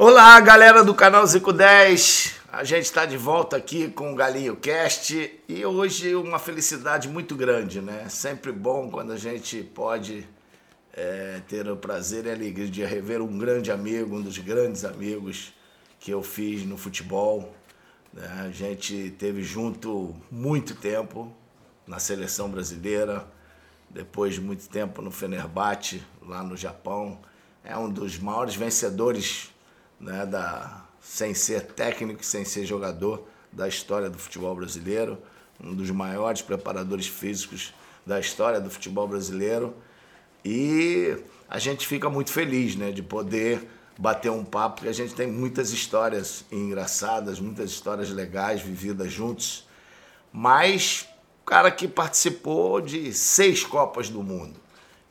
Olá, galera do canal Zico 10. A gente está de volta aqui com o Galinho Cast e hoje uma felicidade muito grande, né? Sempre bom quando a gente pode é, ter o prazer e a alegria de rever um grande amigo, um dos grandes amigos que eu fiz no futebol. Né? A gente teve junto muito tempo na seleção brasileira, depois de muito tempo no Fenerbahçe, lá no Japão. É um dos maiores vencedores né, da, sem ser técnico, sem ser jogador da história do futebol brasileiro, um dos maiores preparadores físicos da história do futebol brasileiro. E a gente fica muito feliz né, de poder bater um papo, porque a gente tem muitas histórias engraçadas, muitas histórias legais vividas juntos. Mas o cara que participou de seis Copas do Mundo.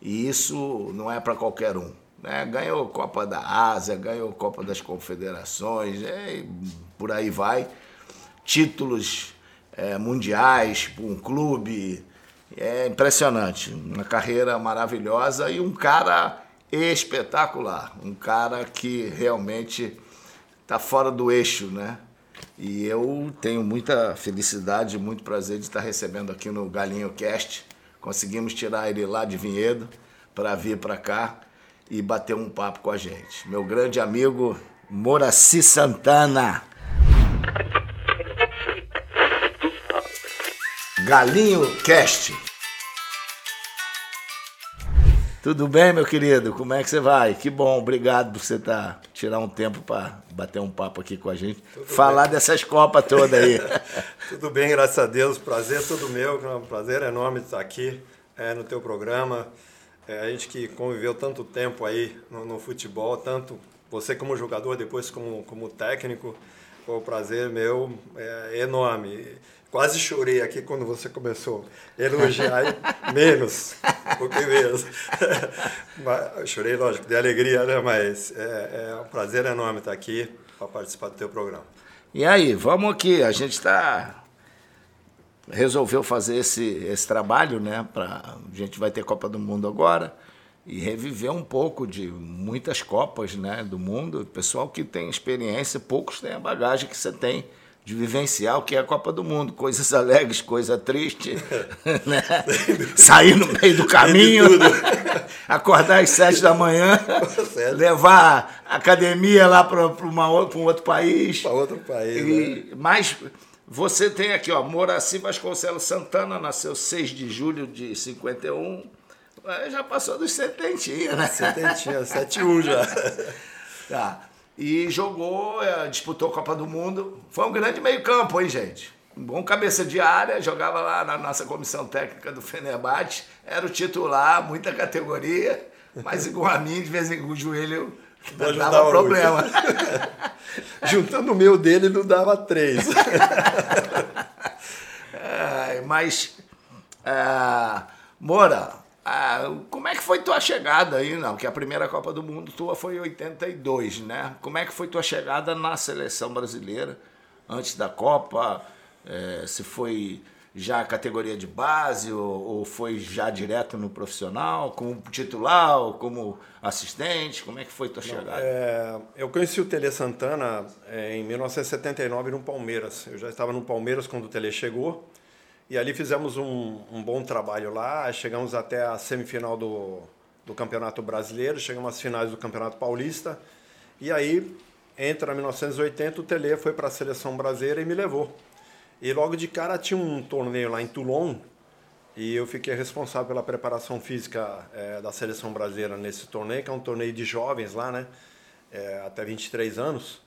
E isso não é para qualquer um. Né? Ganhou Copa da Ásia, ganhou Copa das Confederações, é, por aí vai. Títulos é, mundiais para um clube. É impressionante. Uma carreira maravilhosa e um cara espetacular. Um cara que realmente está fora do eixo, né? E eu tenho muita felicidade, muito prazer de estar recebendo aqui no Galinho Cast. Conseguimos tirar ele lá de Vinhedo para vir para cá e bater um papo com a gente. Meu grande amigo Moraci Santana. Galinho Cast. Tudo bem, meu querido? Como é que você vai? Que bom, obrigado por você estar tá, tirar um tempo para bater um papo aqui com a gente, Tudo falar bem. dessas copas todas aí. Tudo bem, graças a Deus. Prazer todo meu, é um prazer enorme estar aqui é, no teu programa. É, a gente que conviveu tanto tempo aí no, no, futebol, tanto você como jogador, depois como, como técnico, foi um prazer meu é, enorme. Quase chorei aqui quando você começou a elogiar, menos, um pouquinho menos. Mas, chorei, lógico, de alegria, né? mas é, é um prazer enorme estar aqui para participar do teu programa. E aí, vamos aqui, a gente está resolveu fazer esse, esse trabalho, né? Pra, a gente vai ter Copa do Mundo agora e reviver um pouco de muitas Copas né, do mundo. O pessoal que tem experiência, poucos têm a bagagem que você tem de vivenciar o que é a Copa do Mundo, coisas alegres, coisa triste, né? sair no meio do caminho, acordar às sete da manhã, levar a academia lá para um outro país. Para outro país. E, né? Mas você tem aqui, ó, Moraci Vasconcelos Santana, nasceu 6 de julho de 51. Já passou dos setentinha, né? Setentinha, 71 já. tá. E jogou, é, disputou a Copa do Mundo. Foi um grande meio-campo, hein, gente? Um bom cabeça de área, jogava lá na nossa comissão técnica do Fenerbahçe, era o titular, muita categoria, mas igual a mim, de vez em quando o joelho não dava problema. Juntando o meu dele, não dava três. é, mas, é, Moura, é, como é que foi tua chegada aí? Não, que a primeira Copa do Mundo tua foi em 82, né? Como é que foi tua chegada na seleção brasileira antes da Copa? É, se foi já categoria de base ou, ou, foi já direto no profissional, como titular ou como assistente? Como é que foi tua Não, chegada? É, eu conheci o Tele Santana é, em 1979 no Palmeiras. Eu já estava no Palmeiras quando o Tele chegou e ali fizemos um, um bom trabalho lá. Chegamos até a semifinal do, do Campeonato Brasileiro, chegamos às finais do Campeonato Paulista e aí entra 1980 o Tele foi para a seleção brasileira e me levou. E logo de cara tinha um torneio lá em Toulon e eu fiquei responsável pela preparação física é, da seleção brasileira nesse torneio, que é um torneio de jovens lá, né? É, até 23 anos.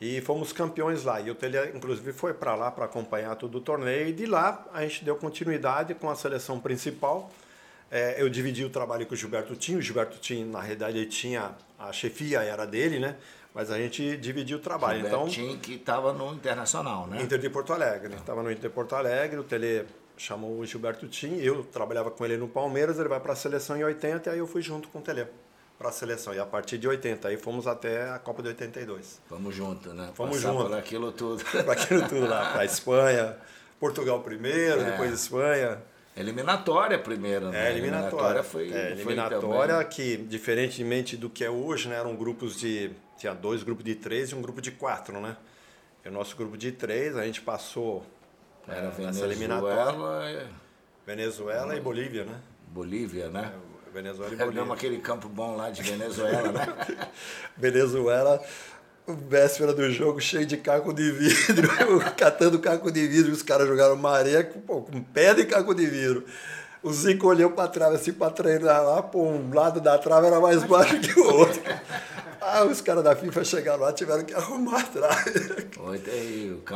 E fomos campeões lá. E o Tele, inclusive, foi para lá para acompanhar todo o torneio. E de lá a gente deu continuidade com a seleção principal. É, eu dividi o trabalho com o Gilberto Tim. O Gilberto Tim, na realidade, ele tinha a chefia, era dele, né? Mas a gente dividiu o trabalho. Então, tinha que estava no Internacional, né? Inter de Porto Alegre. Estava no Inter de Porto Alegre, o Tele chamou o Gilberto Tim, eu trabalhava com ele no Palmeiras, ele vai para a seleção em 80 e aí eu fui junto com o Tele para a seleção. E a partir de 80, aí fomos até a Copa de 82. Vamos junto, né? Fomos junto. Para aquilo tudo. para aquilo tudo lá, para a Espanha, Portugal primeiro, é. depois Espanha. Eliminatória primeiro, né? É, eliminatória. eliminatória foi. É, eliminatória foi que, diferentemente do que é hoje, né? Eram grupos de. Tinha dois grupos de três e um grupo de quatro, né? E o nosso grupo de três, a gente passou Era é, nessa eliminatória. Venezuela e Bolívia, né? Bolívia, né? É, Venezuela e Bolívia. aquele campo bom lá de Venezuela, né? Venezuela, véspera do jogo, cheio de caco de vidro, catando caco de vidro, os caras jogaram maré com, com pedra e caco de vidro. O Zico olhou para trás assim para treinar lá, pô, um lado da trave era mais baixo que o outro. Ah, os caras da FIFA chegaram lá, tiveram que arrumar atrás.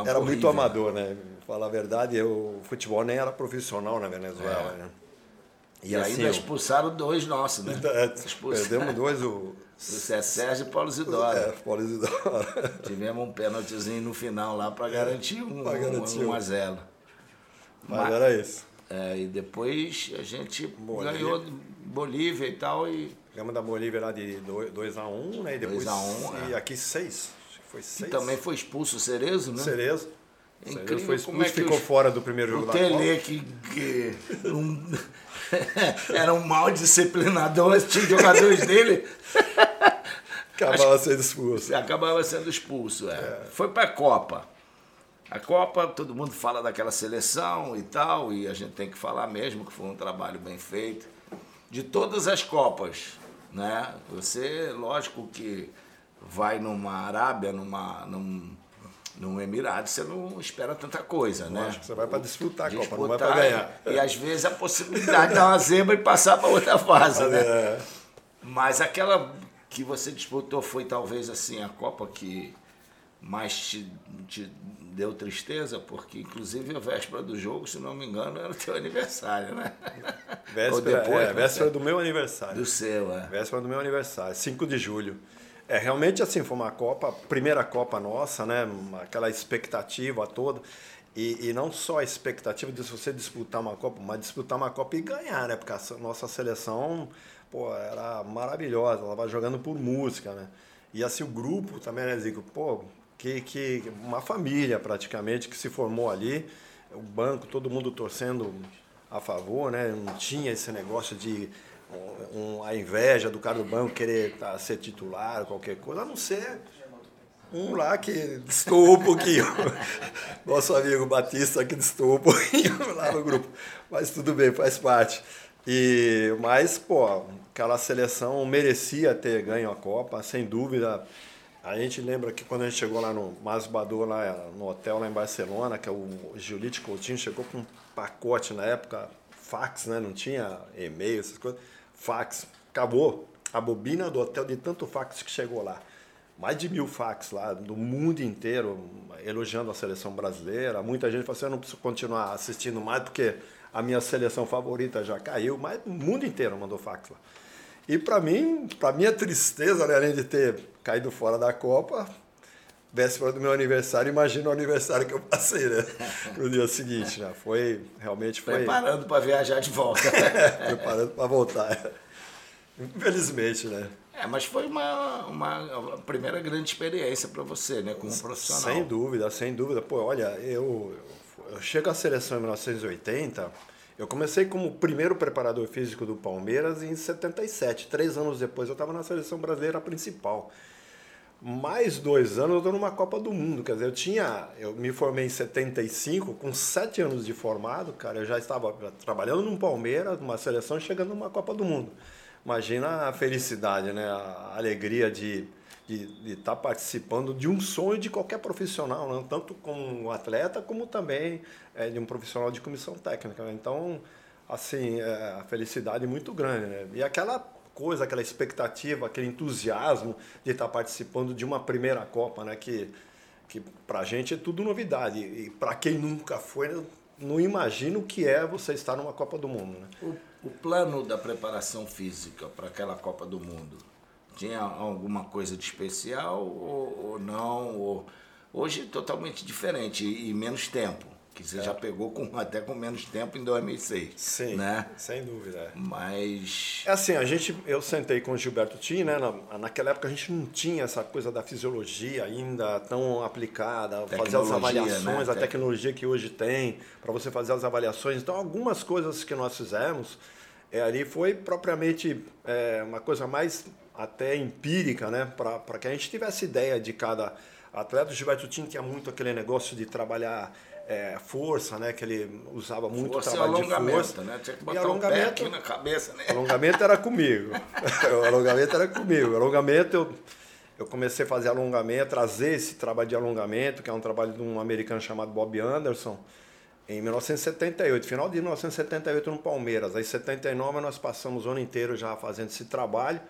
Era muito horrível. amador, né? Falar a verdade, o futebol nem era profissional na Venezuela, é. né? E, e assim, ainda expulsaram dois nossos, né? É, perdemos dois, o... O Sérgio e Paulo Zidoro. É, Paulo Zidoro. Tivemos um pênaltizinho no final lá para garantir um, pra garantir um, um a zero. Mas, Mas era isso. É, e depois a gente Bolívia. ganhou Bolívia e tal. E... Ganhamos da Bolívia lá de 2x1, um, né? E depois 2 a 1, um, e é. aqui 6. Foi 6. E também foi expulso o Cerezo, né? Cerezo. É incrível foi expulso, é ficou os... fora do primeiro jogo o Tele, que, que um, era um mal disciplinador, tinha jogadores dele. Acabava sendo expulso. Acabava sendo expulso, é. é. Foi para a Copa. A Copa, todo mundo fala daquela seleção e tal, e a gente tem que falar mesmo que foi um trabalho bem feito. De todas as Copas, né? Você, lógico que vai numa Arábia, numa, num, num Emirado, você não espera tanta coisa, né? Lógico, você vai para disputar a Copa, não vai para ganhar. E, e, às vezes a possibilidade de dar uma zebra e passar para outra fase, né? É. Mas aquela que você disputou foi talvez assim a Copa que mais te, te deu tristeza, porque inclusive a véspera do jogo, se não me engano, era o teu aniversário, né? Véspera, depois, é, véspera do meu aniversário. Do seu, é. Véspera do meu aniversário, 5 de julho. É, realmente assim, foi uma Copa, primeira Copa nossa, né? Aquela expectativa toda. E, e não só a expectativa de você disputar uma Copa, mas disputar uma Copa e ganhar, né? Porque a nossa seleção, pô, era maravilhosa, ela vai jogando por música, né? E assim, o grupo também, né, Zico? Pô, que, que uma família praticamente que se formou ali, o banco, todo mundo torcendo a favor, né? Não tinha esse negócio de um, a inveja do cara do banco querer tá, ser titular, qualquer coisa, a não ser um lá que destoou um pouquinho. Nosso amigo Batista que destoou um pouquinho lá no grupo. Mas tudo bem, faz parte. E, mas, pô, aquela seleção merecia ter ganho a Copa, sem dúvida. A gente lembra que quando a gente chegou lá no Masbador, lá no hotel lá em Barcelona, que é o Giulite Coutinho chegou com um pacote na época, fax, né? Não tinha e-mail, essas coisas. Fax. Acabou a bobina do hotel de tanto fax que chegou lá. Mais de mil fax lá, do mundo inteiro, elogiando a seleção brasileira. Muita gente falou assim, eu não preciso continuar assistindo mais porque a minha seleção favorita já caiu, mas o mundo inteiro mandou fax lá. E para mim, para minha tristeza, né, além de ter caído fora da Copa, véspera do meu aniversário, imagina o aniversário que eu passei, né? No dia seguinte, né? Foi, realmente foi... Preparando para viajar de volta. preparando para voltar. Infelizmente, né? É, mas foi uma, uma primeira grande experiência para você, né? Como profissional. Sem dúvida, sem dúvida. Pô, olha, eu, eu chego à seleção em 1980 eu comecei como primeiro preparador físico do Palmeiras em 77. Três anos depois eu estava na seleção brasileira principal. Mais dois anos eu estou numa Copa do Mundo. Quer dizer, eu tinha. Eu me formei em 75, com sete anos de formado, cara, eu já estava trabalhando no Palmeiras, numa seleção, chegando numa Copa do Mundo. Imagina a felicidade, né? A alegria de de estar tá participando de um sonho de qualquer profissional, né? tanto como atleta, como também é, de um profissional de comissão técnica. Né? Então, assim, é, a felicidade é muito grande. Né? E aquela coisa, aquela expectativa, aquele entusiasmo de estar tá participando de uma primeira Copa, né? que, que para a gente é tudo novidade. E para quem nunca foi, não imagina o que é você estar numa Copa do Mundo. Né? O, o plano da preparação física para aquela Copa do Mundo tinha alguma coisa de especial ou, ou não? Ou, hoje totalmente diferente e menos tempo. que você é. já pegou com, até com menos tempo em 2006. Sim, né? sem dúvida. Mas... É assim, a gente, eu sentei com o Gilberto Tim, né? Na, naquela época a gente não tinha essa coisa da fisiologia ainda tão aplicada, fazer as avaliações, né? a tecnologia que hoje tem, para você fazer as avaliações. Então, algumas coisas que nós fizemos é, ali foi propriamente é, uma coisa mais até empírica, né? Para que a gente tivesse ideia de cada atleta. O Gilberto Tim tinha muito aquele negócio de trabalhar é, força, né? Que ele usava muito força trabalho de força. Né? Tinha que botar e alongamento, um pé aqui na cabeça, né? Alongamento era comigo. o alongamento era comigo. O alongamento eu, eu comecei a fazer alongamento, trazer esse trabalho de alongamento, que é um trabalho de um americano chamado Bob Anderson, em 1978, final de 1978 no Palmeiras. Aí em 79 nós passamos o ano inteiro já fazendo esse trabalho.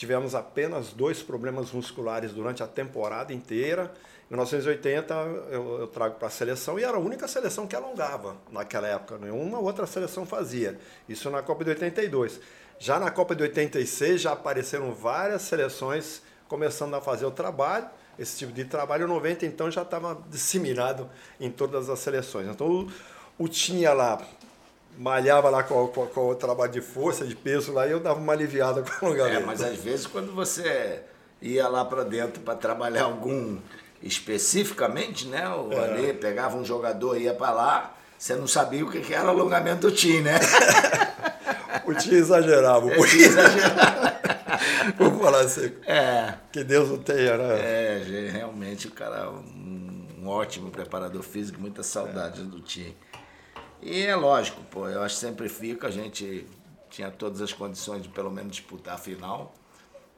Tivemos apenas dois problemas musculares durante a temporada inteira. Em 1980 eu, eu trago para a seleção e era a única seleção que alongava naquela época. Nenhuma outra seleção fazia. Isso na Copa de 82. Já na Copa de 86 já apareceram várias seleções começando a fazer o trabalho. Esse tipo de trabalho, 90 então já estava disseminado em todas as seleções. Então o, o tinha lá malhava lá com, com, com, o trabalho de força, de peso lá, e eu dava uma aliviada com o alongamento. É, mas às vezes quando você ia lá para dentro para trabalhar algum especificamente, né? O é. ali pegava um jogador e ia para lá, você não sabia o que era alongamento do time, né? o time exagerava. O time exagerava. Vou falar assim. É. Que Deus o tenha, né? É, realmente o cara é um, um ótimo preparador físico, muita saudade é. do time. E é lógico, pô, eu acho que sempre fica, a gente tinha todas as condições de pelo menos disputar a final,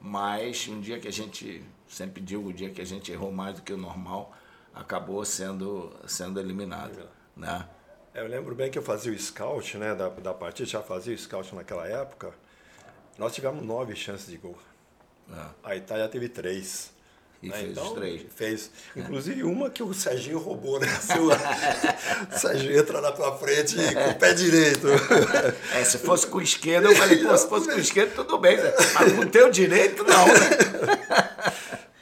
mas um dia que a gente, sempre digo, o dia que a gente errou mais do que o normal, acabou sendo, sendo eliminado, né? É, eu lembro bem que eu fazia o scout, né, da, da partida, já fazia o scout naquela época, nós tivemos nove chances de gol. É. A Itália teve três. E né? fez então, os três. Fez. Inclusive uma que o Serginho roubou, né? o Serginho entra na tua frente com o pé direito. É, se fosse com o esquerdo, eu falei, pô, se fosse com o esquerdo, tudo bem. Né? Mas com o teu direito, não, né?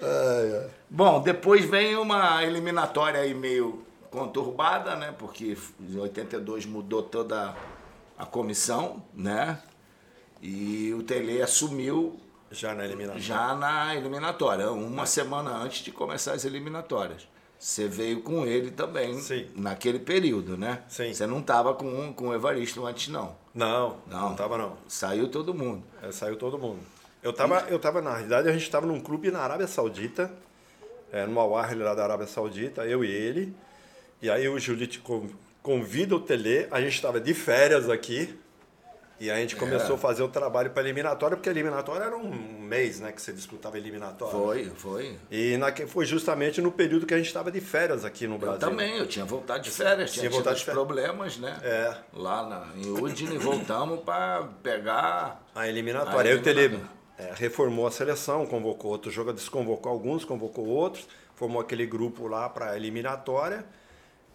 Ai, ai. Bom, depois vem uma eliminatória aí meio conturbada, né? Porque em 82 mudou toda a comissão, né? E o Tele assumiu já na eliminatória. Já na eliminatória, uma semana antes de começar as eliminatórias. Você veio com ele também Sim. naquele período, né? Sim. Você não estava com, com o Evaristo antes, não. Não, não estava não. Saiu todo mundo. É, saiu todo mundo. Eu estava, eu tava, na realidade, a gente estava num clube na Arábia Saudita, é, no Al lá da Arábia Saudita, eu e ele. E aí o Julite convida o Tele, a gente estava de férias aqui, e a gente começou é. a fazer o trabalho para eliminatória, porque a eliminatória era um mês, né, que você disputava eliminatória. Foi, foi. E na, foi justamente no período que a gente estava de férias aqui no Brasil. Eu também, eu tinha voltado de férias, tinha, tinha voltado de férias. problemas, né? É. Lá na, em Udine voltamos para pegar a eliminatória. A Aí o Tele é, reformou a seleção, convocou outros jogadores, desconvocou alguns, convocou outros, formou aquele grupo lá para a eliminatória.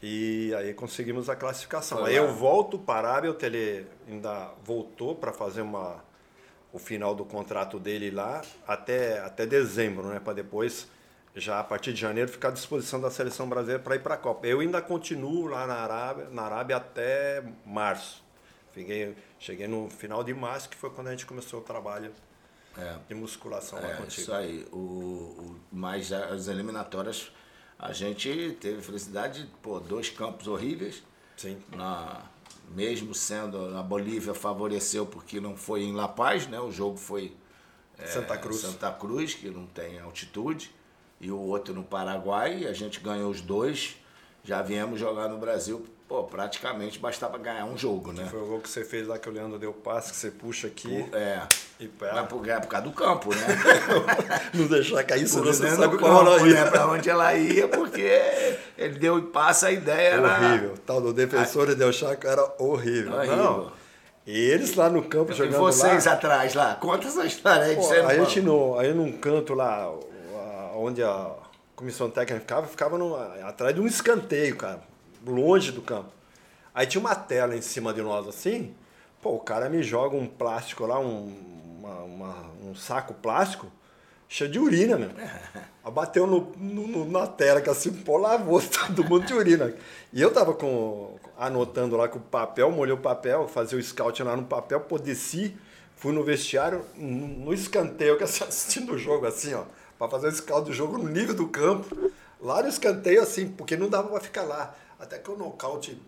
E aí conseguimos a classificação. Foi aí lá. eu volto para a Arábia, o Tele ainda voltou para fazer uma, o final do contrato dele lá até, até dezembro, né? Para depois, já a partir de janeiro, ficar à disposição da seleção brasileira para ir para a Copa. Eu ainda continuo lá na Arábia, na Arábia até março. Fiquei, cheguei no final de março, que foi quando a gente começou o trabalho é. de musculação é, lá contigo. Isso aí. O, o, mas as eliminatórias a gente teve felicidade, pô, dois campos horríveis. Sim. Na, mesmo sendo a Bolívia favoreceu porque não foi em La Paz, né? O jogo foi é, Santa Cruz. Santa Cruz, que não tem altitude, e o outro no Paraguai, a gente ganhou os dois. Já viemos jogar no Brasil pô, praticamente bastava ganhar um jogo, né? Foi o gol que você fez lá que o Leandro deu passe, que você puxa aqui. É. E pega. Mas por, é por causa do campo, né? não deixar cair, senão você sabe como ela ia. Né? Pra onde ela ia, porque ele deu e passa a ideia. Era... Horrível. Tal do defensor e deu chaco era horrível. horrível. Não. E eles lá no campo e jogando vocês lá, atrás lá, conta essa história aí Pô, A gente no, aí num canto lá, onde a comissão técnica ficava, ficava no, atrás de um escanteio, cara longe do campo. Aí tinha uma tela em cima de nós assim, pô, o cara me joga um plástico lá, um, uma, uma, um saco plástico, cheio de urina, meu. Bateu no, no, na tela, que assim, pô, lavou todo mundo de urina. E eu tava com, anotando lá com o papel, molhei o papel, fazia o scout lá no papel, pô, desci, fui no vestiário, no escanteio, que assistindo o jogo assim, ó, para fazer o scout do jogo no nível do campo, lá no escanteio assim, porque não dava para ficar lá. Até que o nocaute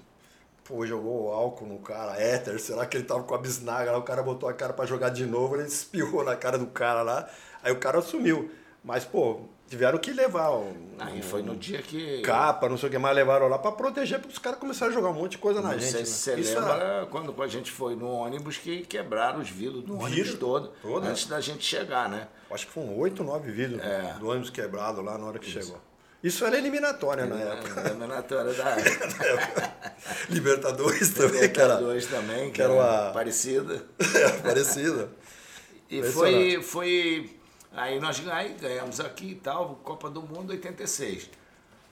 pô, jogou álcool no cara, éter, será que ele tava com a bisnaga lá, o cara botou a cara para jogar de novo, ele espirrou na cara do cara lá, aí o cara sumiu. Mas, pô, tiveram que levar. Um, Aí foi no dia que. Capa, não sei o que mais, levaram lá para proteger, porque os caras começaram a jogar um monte de coisa não na gente. Sei se né? você Isso lembra é... quando a gente foi no ônibus que quebraram os vidros do ônibus todo, todo, antes da gente chegar, né? Acho que foram oito, nove vidros é. do ônibus quebrado lá na hora que Isso. chegou. Isso era eliminatória na época. Eliminatória da época. Libertadores também, Libertadores que era, também, que era uma... parecida. É, parecida. E foi, foi. Aí nós aí ganhamos aqui e tal, Copa do Mundo 86.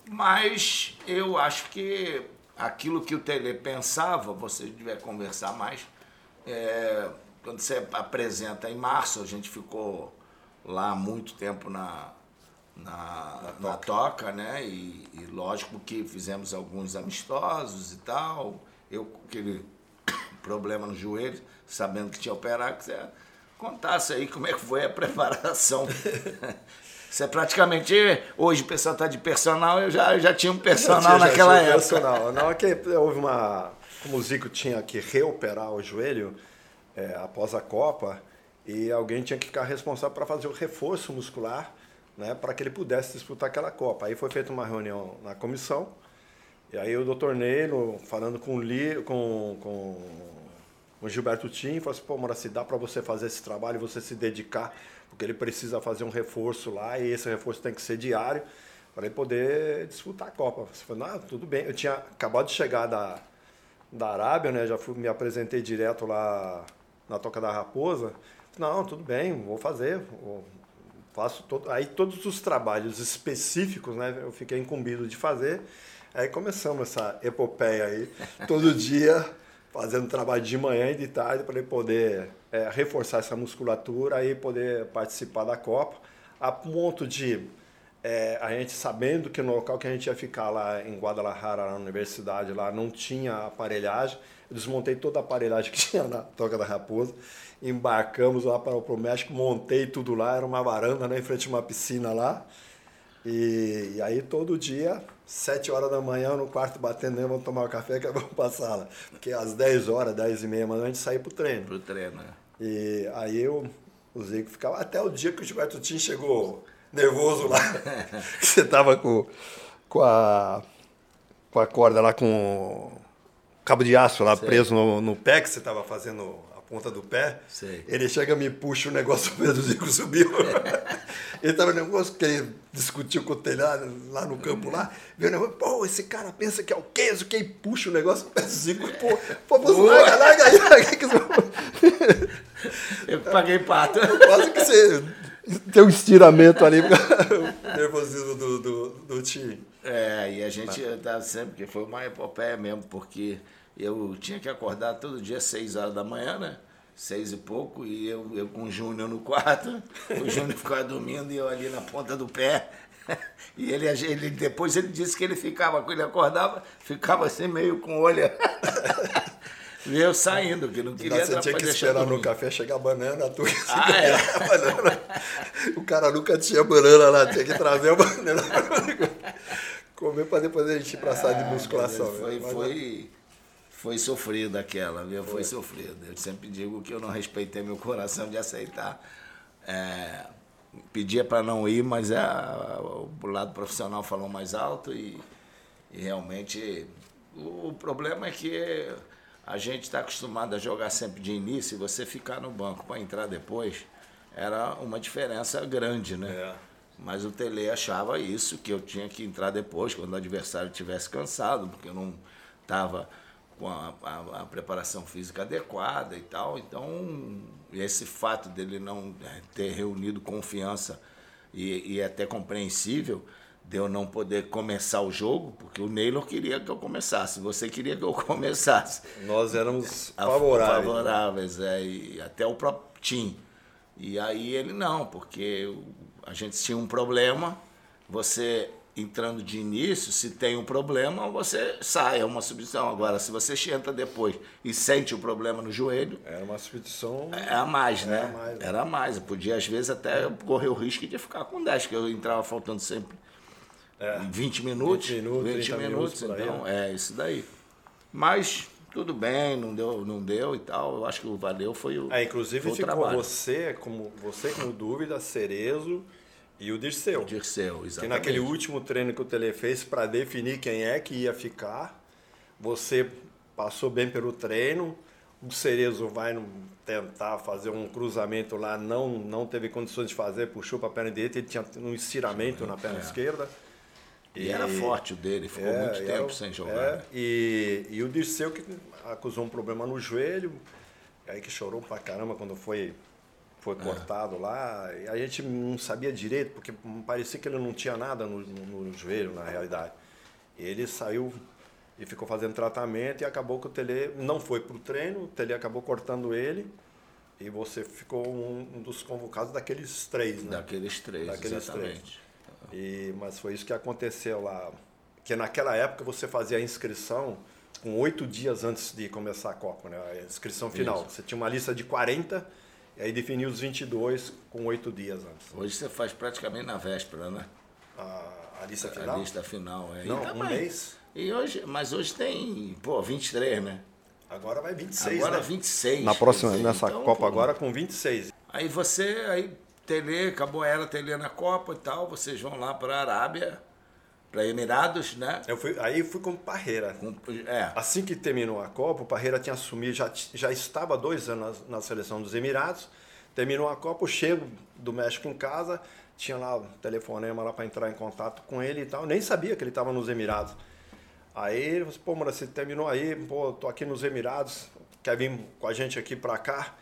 Mas eu acho que aquilo que o Tele pensava, você devia conversar mais. É, quando você apresenta em março, a gente ficou lá muito tempo na, na, na, na toca. né? E, e, lógico que fizemos alguns amistosos e tal. Eu com aquele problema no joelho, sabendo que tinha operar, que você contasse aí como é que foi a preparação. Isso é praticamente. Hoje o pessoal está de personal, eu já, já tinha um personal tinha, naquela época. Personal. Não, é que houve uma. Como o Zico tinha que reoperar o joelho é, após a Copa, e alguém tinha que ficar responsável para fazer o reforço muscular né, para que ele pudesse disputar aquela Copa. Aí foi feita uma reunião na comissão, e aí o doutor Neilo, falando com o, Li, com, com o Gilberto Tim, falou assim, pô, Moraci, dá para você fazer esse trabalho, você se dedicar, porque ele precisa fazer um reforço lá, e esse reforço tem que ser diário, para ele poder disputar a Copa. Você falou, não, tudo bem. Eu tinha acabado de chegar da, da Arábia, né, já fui, me apresentei direto lá na Toca da Raposa, não, tudo bem, vou fazer, vou, faço todo, aí todos os trabalhos específicos, né, eu fiquei incumbido de fazer. Aí começamos essa epopeia aí, todo dia fazendo trabalho de manhã e de tarde para ele poder é, reforçar essa musculatura e poder participar da Copa, a ponto de é, a gente sabendo que no local que a gente ia ficar lá em Guadalajara, na universidade, lá não tinha aparelhagem, eu desmontei toda a aparelhagem que tinha na Toca da Raposa embarcamos lá para o México, montei tudo lá, era uma varanda né, em frente a uma piscina lá. E, e, aí todo dia, sete horas da manhã, no quarto batendo, vamos tomar um café que vamos para a sala. Porque às 10 horas, 10 e meia manhã, a gente saía para o treino. Para o treino, né? E aí eu, o Zico ficava, até o dia que o Gilberto Tim chegou nervoso lá, você tava com, com, a, com a corda lá com cabo de aço lá Sei. preso no, no pé que você tava fazendo ponta do pé. Sei. Ele chega, me puxa o negócio, o Pedro Zico subiu. ele tava no negócio que ele discutiu com o telhado lá no campo lá. Viu o negócio, pô, esse cara pensa que é o quê? O que puxa o negócio, o Pedro Zico, pô, pô, pô larga, larga aí. Eu paguei pato. Quase que você tem um estiramento ali, o nervosismo do, do, do time. É, e a gente tá sempre, que foi uma epopeia mesmo, porque eu tinha que acordar todo dia às seis horas da manhã, né? Seis e pouco, e eu, eu com o Júnior no quarto, o Júnior ficava dormindo e eu ali na ponta do pé. E ele, ele depois ele disse que ele ficava, quando ele acordava, ficava assim meio com o olho. eu saindo, que não queria Você tinha que esperar no café chegar banana, tu ah, é. banana. O cara nunca tinha banana lá, tinha que trazer a banana comer para depois a gente ir pra sala de musculação. Foi, foi, foi sofrida aquela, viu? Foi, foi sofrida. Eu sempre digo que eu não respeitei meu coração de aceitar. É, pedia para não ir, mas o lado profissional falou mais alto e, e realmente o, o, problema é que a gente está acostumado a jogar sempre de início e você ficar no banco para entrar depois era uma diferença grande, né? É. Mas o Tele achava isso, que eu tinha que entrar depois, quando o adversário estivesse cansado, porque eu não estava com a, a, a, preparação física adequada e tal. Então, esse fato dele não é, ter reunido confiança e, e é até compreensível de eu não poder começar o jogo, porque o Neylor queria que eu começasse, você queria que eu começasse. Nós éramos favoráveis. Favoráveis, é, e até o próprio Tim. E aí ele não, porque a gente tinha um problema, você entrando de início, se tem um problema, você sai, é uma substituição. Agora, se você entra depois e sente o problema no joelho. Era uma substituição. É a mais, né? Era mais. Né? Era mais. Eu podia, às vezes, até correr o risco de ficar com 10, que eu entrava faltando sempre é. 20 minutos. 20 minutos, 20 minutos, minutos então, né? é isso daí. Mas tudo bem, não deu, não deu e tal. Eu acho que o valeu foi o. É, inclusive foi ficou trabalho. você como você como dúvida, Cerezo e o Dirceu. O Dirceu, exatamente. Que naquele último treino que o Tele fez para definir quem é que ia ficar, você passou bem pelo treino. O Cerezo vai tentar fazer um cruzamento lá, não, não teve condições de fazer, puxou para a perna direita, ele tinha um estiramento na perna é. esquerda. E, e, era forte o dele, ficou é, muito tempo sem jogar. É, e, e o Dirceu que acusou um problema no joelho, aí que chorou pra caramba quando foi foi é. cortado lá. E a gente não sabia direito, porque parecia que ele não tinha nada no, no, no joelho, na realidade. Ele saiu e ficou fazendo tratamento e acabou que o Tele não foi para o treino, o Tele acabou cortando ele e você ficou um, um, dos convocados daqueles três, né? Daqueles três, daqueles exatamente. Três. E, mas foi isso que aconteceu lá. Que naquela época você fazia a inscrição com oito dias antes de começar a Copa, né? a inscrição final. Isso. Você tinha uma lista de 40 e aí definiu os 22 com oito dias antes. Hoje você faz praticamente na véspera, né? A, a lista final? A lista final, é. Não, um mês. E hoje, mas hoje tem, pô, 23, né? Agora vai 26, Agora né? 26. Na próxima, dizer, nessa então, Copa pô, agora com 26. Aí você, aí Tele, acabou a era Tele na Copa e tal, vocês vão lá para a Arábia, para Emirados, né? Eu fui, aí fui com Parreira. Com, é. Assim que terminou a Copa, o Parreira tinha assumido, já, já estava dois anos na, na seleção dos Emirados, terminou a Copa, eu chego do México em casa, tinha lá o telefonema lá para entrar em contato com ele e tal, nem sabia que ele estava nos Emirados. Aí ele falou assim, pô, mano, você terminou aí, pô, tô aqui nos Emirados, quer vir com a gente aqui para cá?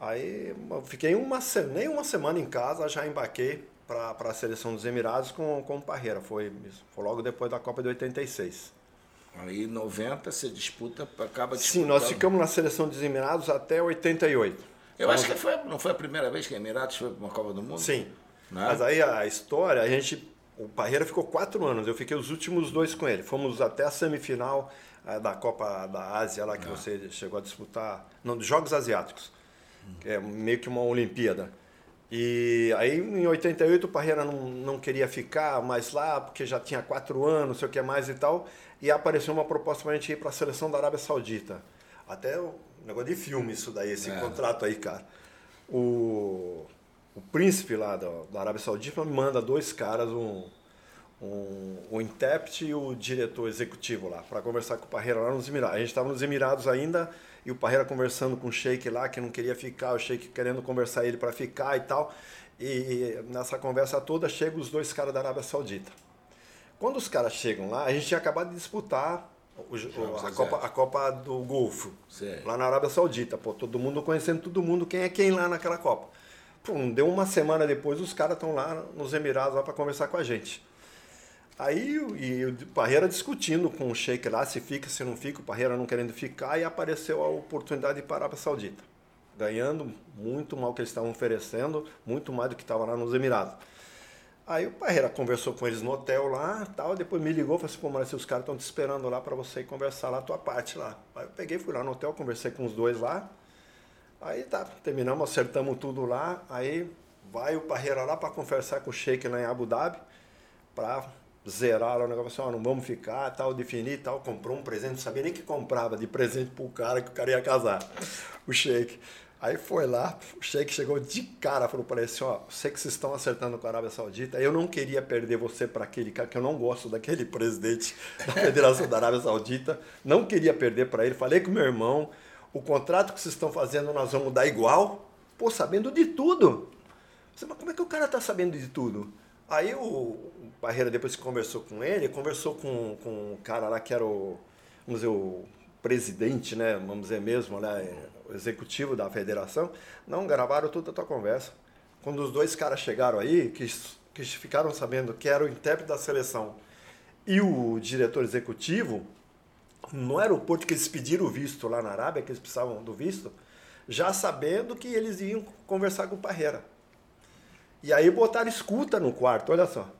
Aí eu fiquei uma, nem uma semana em casa, já embarquei para a seleção dos Emirados com, com o Parreira. Foi, foi logo depois da Copa de 86. Aí 90 você disputa, acaba disputando. Sim, nós ficamos na seleção dos Emirados até 88. Eu acho que foi, não foi a primeira vez que a Emirados foi para uma Copa do Mundo? Sim. Né? Mas aí a história, a gente. O Parreira ficou quatro anos, eu fiquei os últimos dois com ele. Fomos até a semifinal eh, da Copa da Ásia, lá que ah. você chegou a disputar. Não, dos Jogos Asiáticos é meio que uma Olimpíada. E aí em 88 o Parreira não, não queria ficar mais lá, porque já tinha quatro anos, não sei o que mais e tal, e apareceu uma proposta para a gente ir para a seleção da Arábia Saudita. Até o negócio de filme isso daí, esse é. contrato aí, cara. O, o príncipe lá da, da Arábia Saudita me manda dois caras, um, um, o intérprete e o diretor executivo lá, para conversar com o Parreira lá nos Emirados. A gente estava nos Emirados ainda, e o Parreira conversando com o Sheik lá, que não queria ficar, o Sheik querendo conversar ele para ficar e tal. E nessa conversa toda chegam os dois caras da Arábia Saudita. Quando os caras chegam lá, a gente tinha acabado de disputar o, o, a, Copa, a Copa do Golfo, lá na Arábia Saudita. Pô, todo mundo conhecendo todo mundo, quem é quem lá naquela Copa. Pô, deu uma semana depois, os caras estão lá nos Emirados lá para conversar com a gente. Aí e o Parreira discutindo com o Sheik lá se fica, se não fica, o Parreira não querendo ficar, e apareceu a oportunidade de para a Saudita, ganhando muito mal que eles estavam oferecendo, muito mais do que estava lá nos Emirados. Aí o Parreira conversou com eles no hotel lá, tal, depois me ligou, falou assim, pô, mas os caras estão te esperando lá para você conversar lá a tua parte lá. Aí eu peguei, fui lá no hotel, conversei com os dois lá. Aí tá, terminamos, acertamos tudo lá. Aí vai o Parreira lá para conversar com o Sheik lá em Abu Dhabi, para zeraram o negócio, assim, não vamos ficar, tal, definir tal, comprou um presente, não sabia nem que comprava de presente pro cara que o cara ia casar, o Sheik. Aí foi lá, o Sheik chegou de cara, falou para ele assim, ó, sei que vocês estão acertando com a Arábia Saudita, eu não queria perder você para aquele cara, que eu não gosto daquele presidente da Federação da Arábia Saudita, não queria perder para ele, falei com meu irmão, o contrato que vocês estão fazendo nós vamos dar igual, pô, sabendo de tudo. Mas como é que o cara tá sabendo de tudo? Aí o, Barreira, depois conversou com ele, conversou com, com o cara lá que era o, vamos dizer, o presidente, né, vamos dizer mesmo, né, o executivo da federação. Não, gravaram toda a tua conversa. Quando os dois caras chegaram aí, que, que ficaram sabendo que era o intérprete da seleção e o diretor executivo, no aeroporto que eles pediram o visto lá na Arábia, que eles precisavam do visto, já sabendo que eles iam conversar com o Parreira. E aí botaram escuta no quarto, olha só.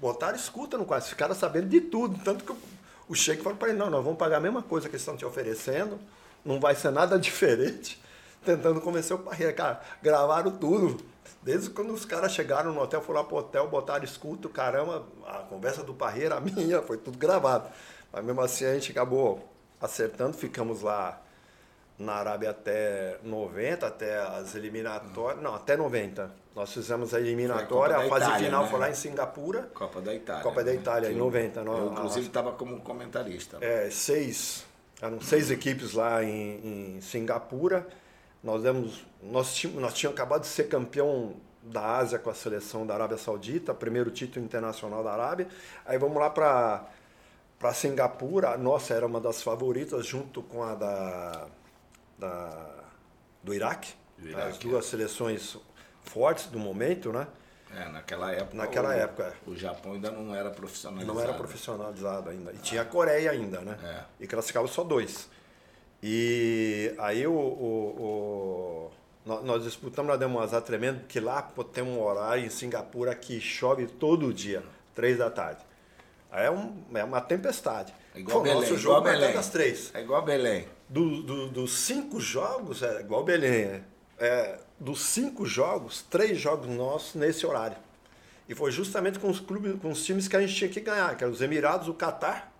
Botaram escuta no quarto, ficaram sabendo de tudo. Tanto que o Sheik falou para ele, não, nós vamos pagar a mesma coisa que eles estão te oferecendo, não vai ser nada diferente. Tentando convencer o Parreira. Cara, gravaram tudo. Desde quando os caras chegaram no hotel, foram lá pro hotel, botaram escuta, caramba, a conversa do Parreira, a minha, foi tudo gravado. Mas mesmo assim a gente acabou acertando, ficamos lá na Arábia até 90, até as eliminatórias. Não, até 90. Nós fizemos a eliminatória, a, a fase Itália, final né? foi lá em Singapura. Copa da Itália. Copa da né? Itália, em 90. Eu, inclusive, estava como comentarista. É, seis. Eram seis equipes lá em, em Singapura. Nós demos. Nós tínhamos, nós tínhamos acabado de ser campeão da Ásia com a seleção da Arábia Saudita, primeiro título internacional da Arábia. Aí vamos lá para para Singapura, a nossa era uma das favoritas junto com a da da, do Iraque, do Iraque as duas é. seleções fortes do momento, né? É, naquela época. Naquela o, época. O Japão ainda não era profissionalizado. Não era profissionalizado ainda. E tinha a Coreia ainda, né? É. E classificava só dois. E aí o, o, o nós disputamos na Demoiselle tremendo, que lá tem um horário em Singapura que chove todo dia, três da tarde. É, um, é uma tempestade. É igual Foi, Belém. Nosso jogo igual Belém. das três. É igual Belém. Do, do, dos cinco jogos, é igual Belém, é, é, dos cinco jogos, três jogos nossos nesse horário. E foi justamente com os clubes, com os times que a gente tinha que ganhar, que eram os Emirados, o Catar,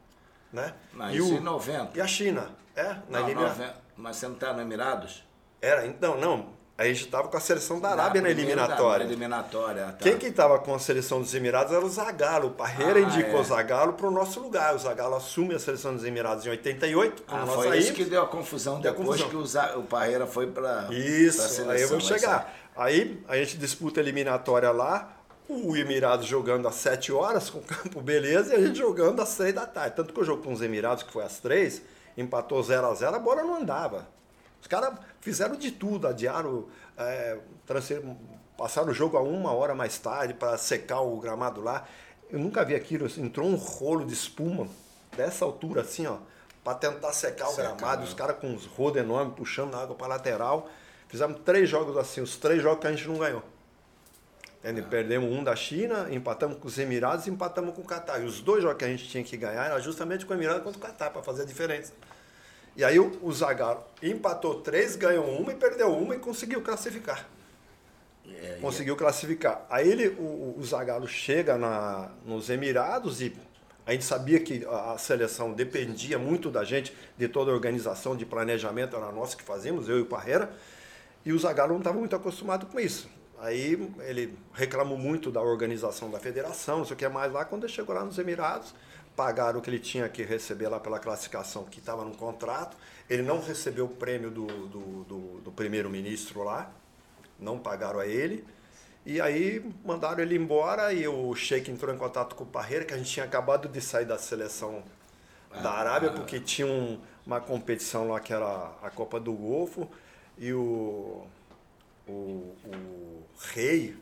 né? Mas e o, em 90. E a China, é, na não, Mas você não está no Emirados? Era, então, não. A gente estava com a seleção da Arábia na, na eliminatória. Na eliminatória tá. Quem que estava com a seleção dos Emirados era o Zagallo. O Parreira ah, indicou é. o Zagallo para o nosso lugar. O Zagallo assume a seleção dos Emirados em 88. Ah, foi saímos. isso que deu a confusão deu depois confusão. que o, Zag... o Parreira foi para Isso, pra aí eu vou chegar. Aí a gente disputa a eliminatória lá, o Emirados jogando às 7 horas com o campo beleza e a gente jogando às 3 da tarde. Tanto que o jogo com os Emirados, que foi às 3, empatou 0 a 0 a bola não andava. Os caras fizeram de tudo, adiaram, é, passaram o jogo a uma hora mais tarde para secar o gramado lá. Eu nunca vi aquilo, assim, entrou um rolo de espuma dessa altura assim, ó, para tentar secar Seca, o gramado, né? os caras com uns rodos enormes puxando a água para lateral. Fizemos três jogos assim, os três jogos que a gente não ganhou. É. Perdemos um da China, empatamos com os Emirados e empatamos com o Catar. E os dois jogos que a gente tinha que ganhar era justamente com o Emirados contra o Catar, para fazer a diferença. E aí o, o Zagallo empatou três, ganhou uma e perdeu uma e conseguiu classificar. É, conseguiu é. classificar. Aí ele, o, o Zagallo chega na, nos Emirados e a gente sabia que a seleção dependia muito da gente, de toda a organização de planejamento, era nós que fazíamos, eu e o Parreira, e o Zagallo não estava muito acostumado com isso. Aí ele reclamou muito da organização da federação, não sei o que mais lá, quando ele chegou lá nos Emirados, pagaram o que ele tinha que receber lá pela classificação que estava no contrato. Ele não recebeu o prêmio do, do, do, do primeiro-ministro lá, não pagaram a ele. E aí mandaram ele embora e o Sheik entrou em contato com o Parreira, que a gente tinha acabado de sair da seleção da ah, Arábia, porque tinha um, uma competição lá que era a Copa do Golfo, e o, o, o rei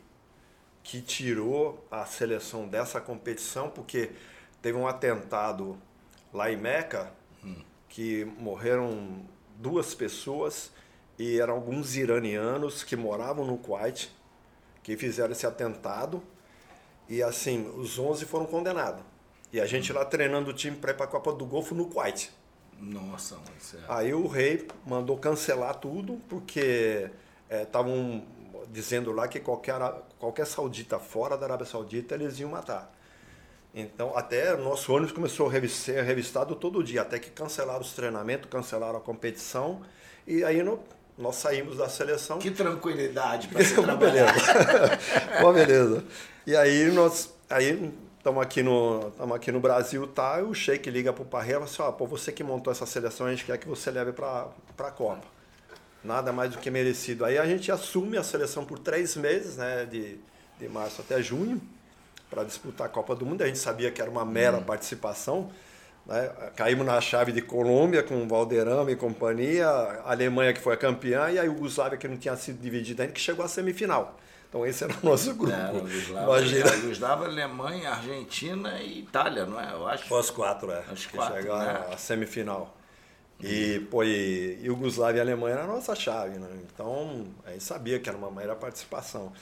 que tirou a seleção dessa competição, porque Teve um atentado lá em Meca, hum. que morreram duas pessoas e eram alguns iranianos que moravam no Kuwait que fizeram esse atentado e assim, os 11 foram condenados. E a gente lá treinando o time para ir para a Copa do Golfo no Kuwait. Nossa, mas é... Aí o rei mandou cancelar tudo porque estavam é, dizendo lá que qualquer, qualquer saudita fora da Arábia Saudita eles iam matar. Então, até o nosso ônibus começou a ser revistado todo dia, até que cancelaram os treinamentos, cancelaram a competição. E aí no, nós saímos da seleção. Que tranquilidade para se trabalhar. beleza. Bom, beleza. E aí nós aí estamos aqui no estamos aqui no Brasil, tá? E o Sheik liga pro Parreira e fala assim, ó, pô, você que montou essa seleção, a gente quer que você leve para para a Copa. Nada mais do que merecido. Aí a gente assume a seleção por três meses, né, de, de março até junho para disputar a Copa do Mundo. A gente sabia que era uma mera hum. participação. Né? Caímos na chave de Colômbia com Valderrama e companhia, a Alemanha que foi a campeã e a Yugoslávia que não tinha sido dividida ainda, que chegou à semifinal. Então esse era o nosso grupo. É, Yugoslávia, Yugoslávia, Alemanha, Argentina e Itália, não é? Eu acho. Foi as quatro, é. As quatro, chegaram né? à semifinal. E, pô, e Yugoslávia e Alemanha era a nossa chave, né? Então, a gente sabia que era uma mera participação.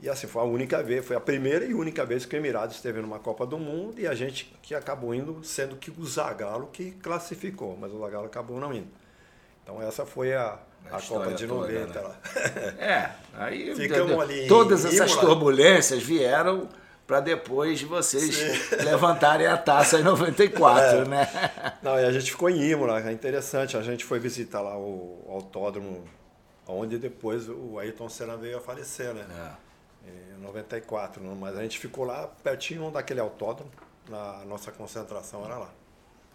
E assim, foi a única vez, foi a primeira e única vez que o Emirados esteve numa Copa do Mundo e a gente que acabou indo, sendo que o Zagallo que classificou, mas o Zagallo acabou não indo. Então essa foi a, a, a Copa de 90. Toda, né? é, aí Ficamos ali todas essas Imola. turbulências vieram para depois vocês Sim. levantarem a taça em 94, é. né? Não, e a gente ficou em Imola, é interessante, a gente foi visitar lá o autódromo, onde depois o Ayrton Senna veio a falecer, né? É. Em 94, mas a gente ficou lá pertinho daquele autódromo, na nossa concentração era lá.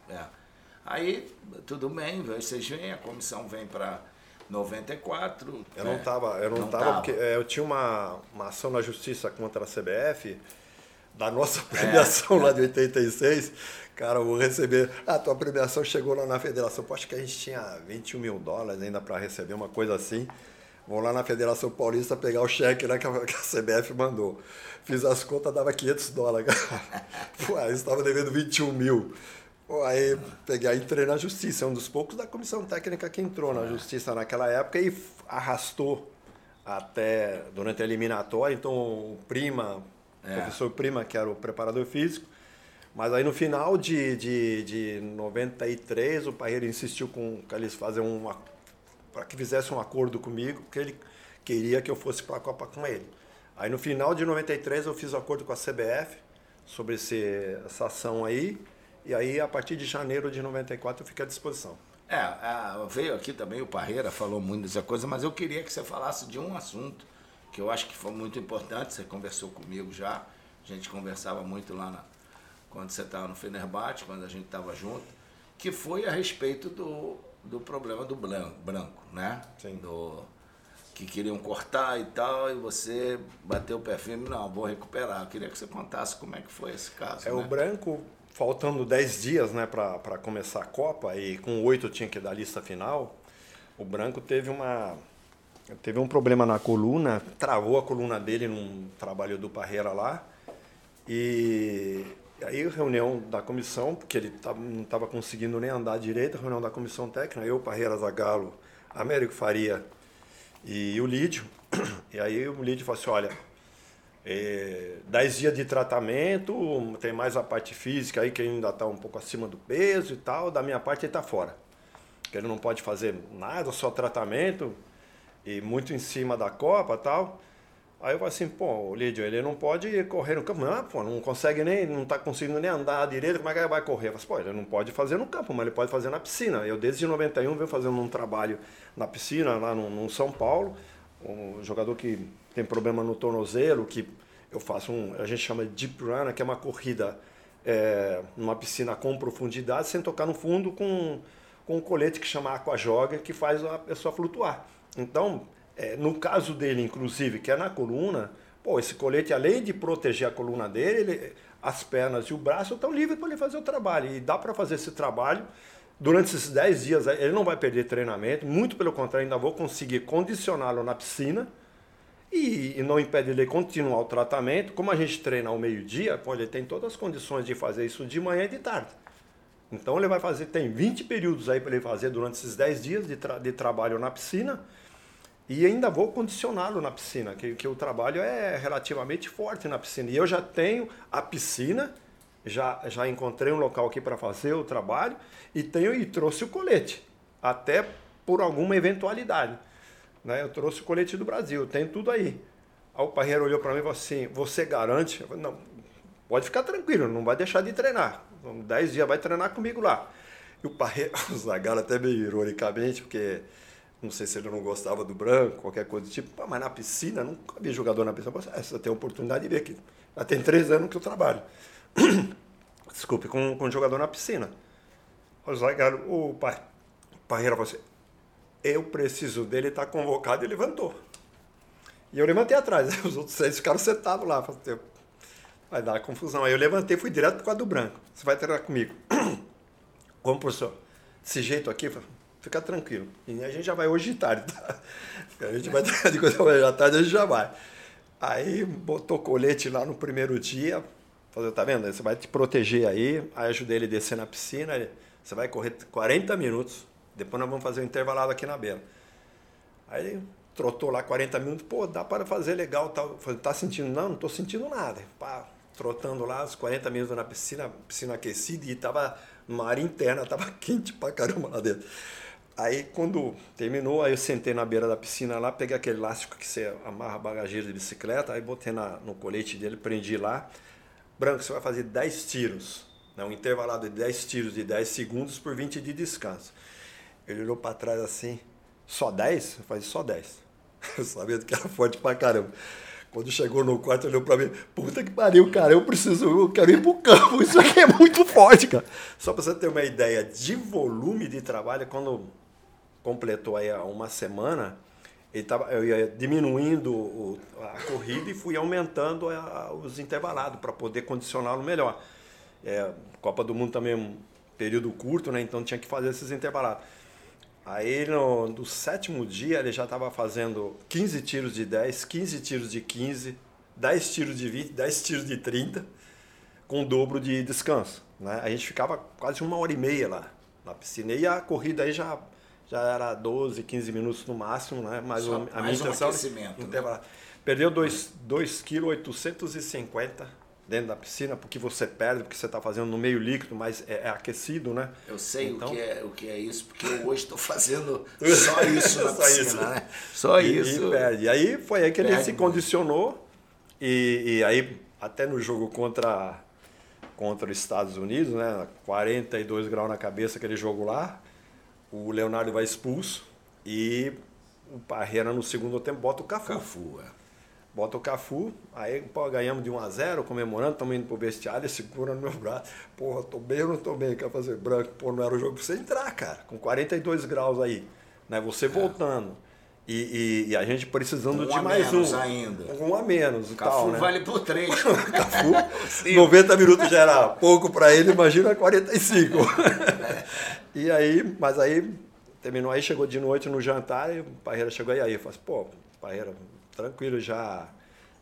É. Aí, tudo bem, vocês vêm, a comissão vem para 94. Eu não estava, eu não, não tava, porque é, eu tinha uma, uma ação na justiça contra a CBF da nossa premiação é, lá de 86. Cara, eu vou receber. Ah, tua premiação chegou lá na federação. Pô, acho que a gente tinha 21 mil dólares ainda para receber, uma coisa assim. Vou lá na Federação Paulista pegar o cheque né, que, a, que a CBF mandou. Fiz as contas, dava 500 dólares. Pô, aí estava devendo 21 mil. Pô, aí peguei, entrei na justiça, é um dos poucos da comissão técnica que entrou na justiça naquela época e arrastou até durante a eliminatória. Então, o Prima, é. professor Prima, que era o preparador físico, mas aí no final de, de, de 93, o Parreira insistiu com que eles fazer uma para que fizesse um acordo comigo, porque ele queria que eu fosse para a Copa com ele. Aí no final de 93 eu fiz o um acordo com a CBF sobre esse, essa ação aí, e aí a partir de janeiro de 94 eu fiquei à disposição. É, é, veio aqui também o Parreira, falou muito dessa coisa, mas eu queria que você falasse de um assunto que eu acho que foi muito importante, você conversou comigo já, a gente conversava muito lá na, quando você estava no Fenerbahçe, quando a gente estava junto, que foi a respeito do, do problema do branco, branco né? Sim. Do, que queriam cortar e tal, e você bateu o pé firme, não, vou recuperar. Eu queria que você contasse como é que foi esse caso. É, né? o branco, faltando 10 dias né, para começar a Copa, e com oito tinha que dar a lista final, o branco teve uma. Teve um problema na coluna, travou a coluna dele num trabalho do Parreira lá. E aí, reunião da comissão, porque ele não estava conseguindo nem andar direito, reunião da comissão técnica, eu, Parreira Zagalo, Américo Faria e o Lídio. E aí o Lídio falou assim, olha, é, 10 dias de tratamento, tem mais a parte física aí que ainda está um pouco acima do peso e tal, da minha parte ele está fora. Que ele não pode fazer nada, só tratamento, e muito em cima da Copa e tal. Aí eu falei assim, pô, Lídio, ele não pode correr no campo. Não, pô, não consegue nem, não tá conseguindo nem andar direito, como é que ele vai correr? Eu falei, pô, ele não pode fazer no campo, mas ele pode fazer na piscina. Eu desde 91 venho fazendo um trabalho na piscina, lá no, no São Paulo, um jogador que tem problema no tornozelo, que eu faço um, a gente chama de deep run, que é uma corrida é, numa piscina com profundidade, sem tocar no fundo, com, com um colete que chama Aqua Jogger, que faz a pessoa flutuar. Então, é, no caso dele, inclusive, que é na coluna, pô, esse colete, além de proteger a coluna dele, ele, as pernas e o braço estão livres para ele fazer o trabalho. E dá para fazer esse trabalho durante esses 10 dias. Ele não vai perder treinamento, muito pelo contrário, ainda vou conseguir condicioná-lo na piscina. E, e, não impede ele continuar o tratamento. Como a gente treina ao meio-dia, ele tem todas as condições de fazer isso de manhã e de tarde. Então ele vai fazer, tem 20 períodos aí para ele fazer durante esses 10 dias de, tra de trabalho na piscina e ainda vou condicioná-lo na piscina, que, que o trabalho é relativamente forte na piscina. E eu já tenho a piscina, já, já encontrei um local aqui para fazer o trabalho e tenho e trouxe o colete, até por alguma eventualidade. Né? Eu trouxe o colete do Brasil, tem tudo aí. Aí o Parreiro olhou para mim e falou assim: Você garante? Falei, não, pode ficar tranquilo, não vai deixar de treinar. Dez dias vai treinar comigo lá. E o Parreiro, o Zagalo até meio ironicamente, porque não sei se ele não gostava do branco, qualquer coisa do tipo. mas na piscina, nunca vi jogador na piscina. Você tem a oportunidade de ver aqui. Já tem três anos que eu trabalho. Desculpe, com, com jogador na piscina. O o pai, o Parreira falou assim, eu preciso dele, está convocado, e levantou. E eu levantei atrás, os outros seis ficaram sentados lá. Falei, vai dar confusão. Aí eu levantei fui direto o quadro do branco. Você vai treinar comigo. Como, professor? Desse jeito aqui, falei, Fica tranquilo. E a gente já vai hoje de tarde, tá? A gente vai de coisa hoje à tarde, a gente já vai. Aí botou colete lá no primeiro dia. Falei, tá vendo? Você vai te proteger aí. Aí ajudei ele a descer na piscina. Você vai correr 40 minutos. Depois nós vamos fazer um intervalado aqui na beira. Aí trotou lá 40 minutos, pô, dá para fazer legal, tá, tá sentindo? Não, não tô sentindo nada. Pá, trotando lá os 40 minutos na piscina, piscina aquecida e tava numa área interna, tava quente pra caramba lá dentro. Aí quando terminou, aí eu sentei na beira da piscina lá, peguei aquele elástico que você amarra bagageiro de bicicleta, aí botei na, no colete dele, prendi lá. Branco, você vai fazer 10 tiros, né, um intervalado de 10 tiros de 10 segundos por 20 de descanso. Ele olhou para trás assim, só 10? Eu falei, só 10. Sabendo que era forte pra caramba. Quando chegou no quarto, olhou pra mim, puta que pariu, cara, eu preciso, eu quero ir pro campo, isso aqui é muito forte, cara. Só pra você ter uma ideia de volume de trabalho, quando completou aí uma semana, ele tava, eu ia diminuindo o, a corrida e fui aumentando a, os intervalados para poder condicioná-lo melhor. É, Copa do Mundo também é um período curto, né? Então tinha que fazer esses intervalados. Aí no, no sétimo dia ele já estava fazendo 15 tiros de 10, 15 tiros de 15, 10 tiros de 20, 10 tiros de 30, com o dobro de descanso. Né? A gente ficava quase uma hora e meia lá na piscina. E a corrida aí já, já era 12, 15 minutos no máximo, né? Mas Só, a, mais minha um intenção. aquecimento, né? Perdeu 2,850 kg dentro da piscina, porque você perde, porque você está fazendo no meio líquido, mas é, é aquecido, né? Eu sei então, o, que é, o que é isso, porque eu hoje estou fazendo só isso na só piscina, isso. né? Só e, isso. E perde. E aí foi aí que ele se condicionou, e, e aí até no jogo contra, contra os Estados Unidos, né? 42 graus na cabeça aquele jogo lá, o Leonardo vai expulso e o Parreira no segundo tempo bota o Cafu. Cafu, é bota o Cafu, aí pô, ganhamos de 1 a 0 comemorando, estamos indo pro vestiário, ele segura no meu braço. Porra, tô bem ou não tô bem? Quer fazer branco? Pô, não era o jogo pra você entrar, cara. Com 42 graus aí, né? Você é. voltando. E, e, e, a gente precisando um de mais um. ainda. Um a menos. O Cafu tal, né? vale por três. Cafu, 90 minutos já era pouco para ele, imagina 45. e aí, mas aí terminou aí, chegou de noite no jantar e o Parreira chegou aí. Aí eu falei, assim, pô, Parreira, tranquilo, já,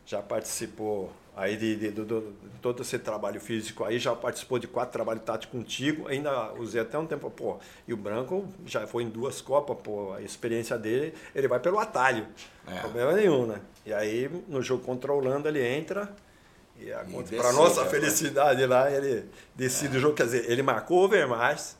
já participou aí de, de, de, de, todo esse trabalho físico aí, já participou de quatro trabalhos táticos contigo, ainda usei até um tempo, pô, e o Branco já foi em duas Copas, pô, a experiência dele, ele vai pelo atalho, é. problema nenhum, né? E aí, no jogo contra a Holanda, ele entra, e, e para nossa felicidade lá, ele decide é. o jogo, quer dizer, ele marcou o Overmars,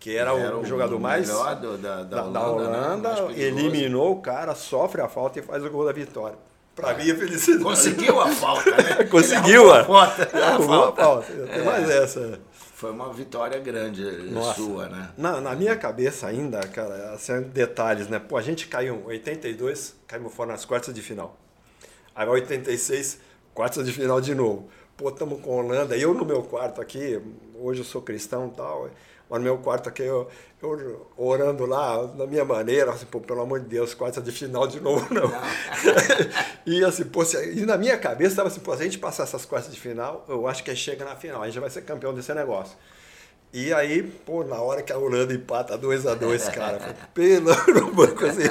que era, era o, jogador mais da, da, da, Holanda, da Holanda né? eliminou o cara, sofre a falta e faz o gol da vitória. Para é. mim é felicidade. Conseguiu a falta, né? Conseguiu a, falta. Arrumou a falta. Tem é. mais essa. Foi uma vitória grande Nossa. sua, né? Na, na minha cabeça ainda, cara, assim, detalhes, né? Pô, a gente caiu em 82, caímos fora nas quartas de final. Aí 86, quartas de final de novo. Pô, estamos com a Holanda. Eu no meu quarto aqui, hoje eu sou cristão e tal mas no meu quarto aqui, eu, eu orando lá, na minha maneira, assim, pô, pelo amor de Deus, quarta de final de novo, não. não. e assim, pô, se, e na minha cabeça estava assim, pô, se a gente passar essas quartas de final, eu acho que chega na final, a gente vai ser campeão desse negócio. E aí, pô, na hora que a Holanda empata 2x2, cara, pelo no banco assim,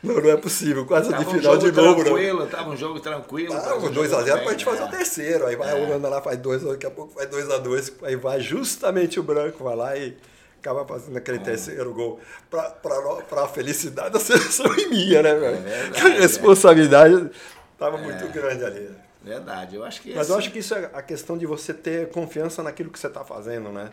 não, não é possível, quase de final um de novo. Tranquilo, não. Tava um jogo tranquilo. Tava 2x0 pra gente fazer o terceiro. Aí vai é. a Holanda lá, faz 2, daqui a pouco faz 2x2, aí vai justamente o branco, vai lá e acaba fazendo aquele terceiro gol. Pra, pra, pra felicidade da seleção e minha, né, velho? É a responsabilidade tava é. muito grande ali. Verdade, eu acho que. Mas assim... eu acho que isso é a questão de você ter confiança naquilo que você está fazendo, né?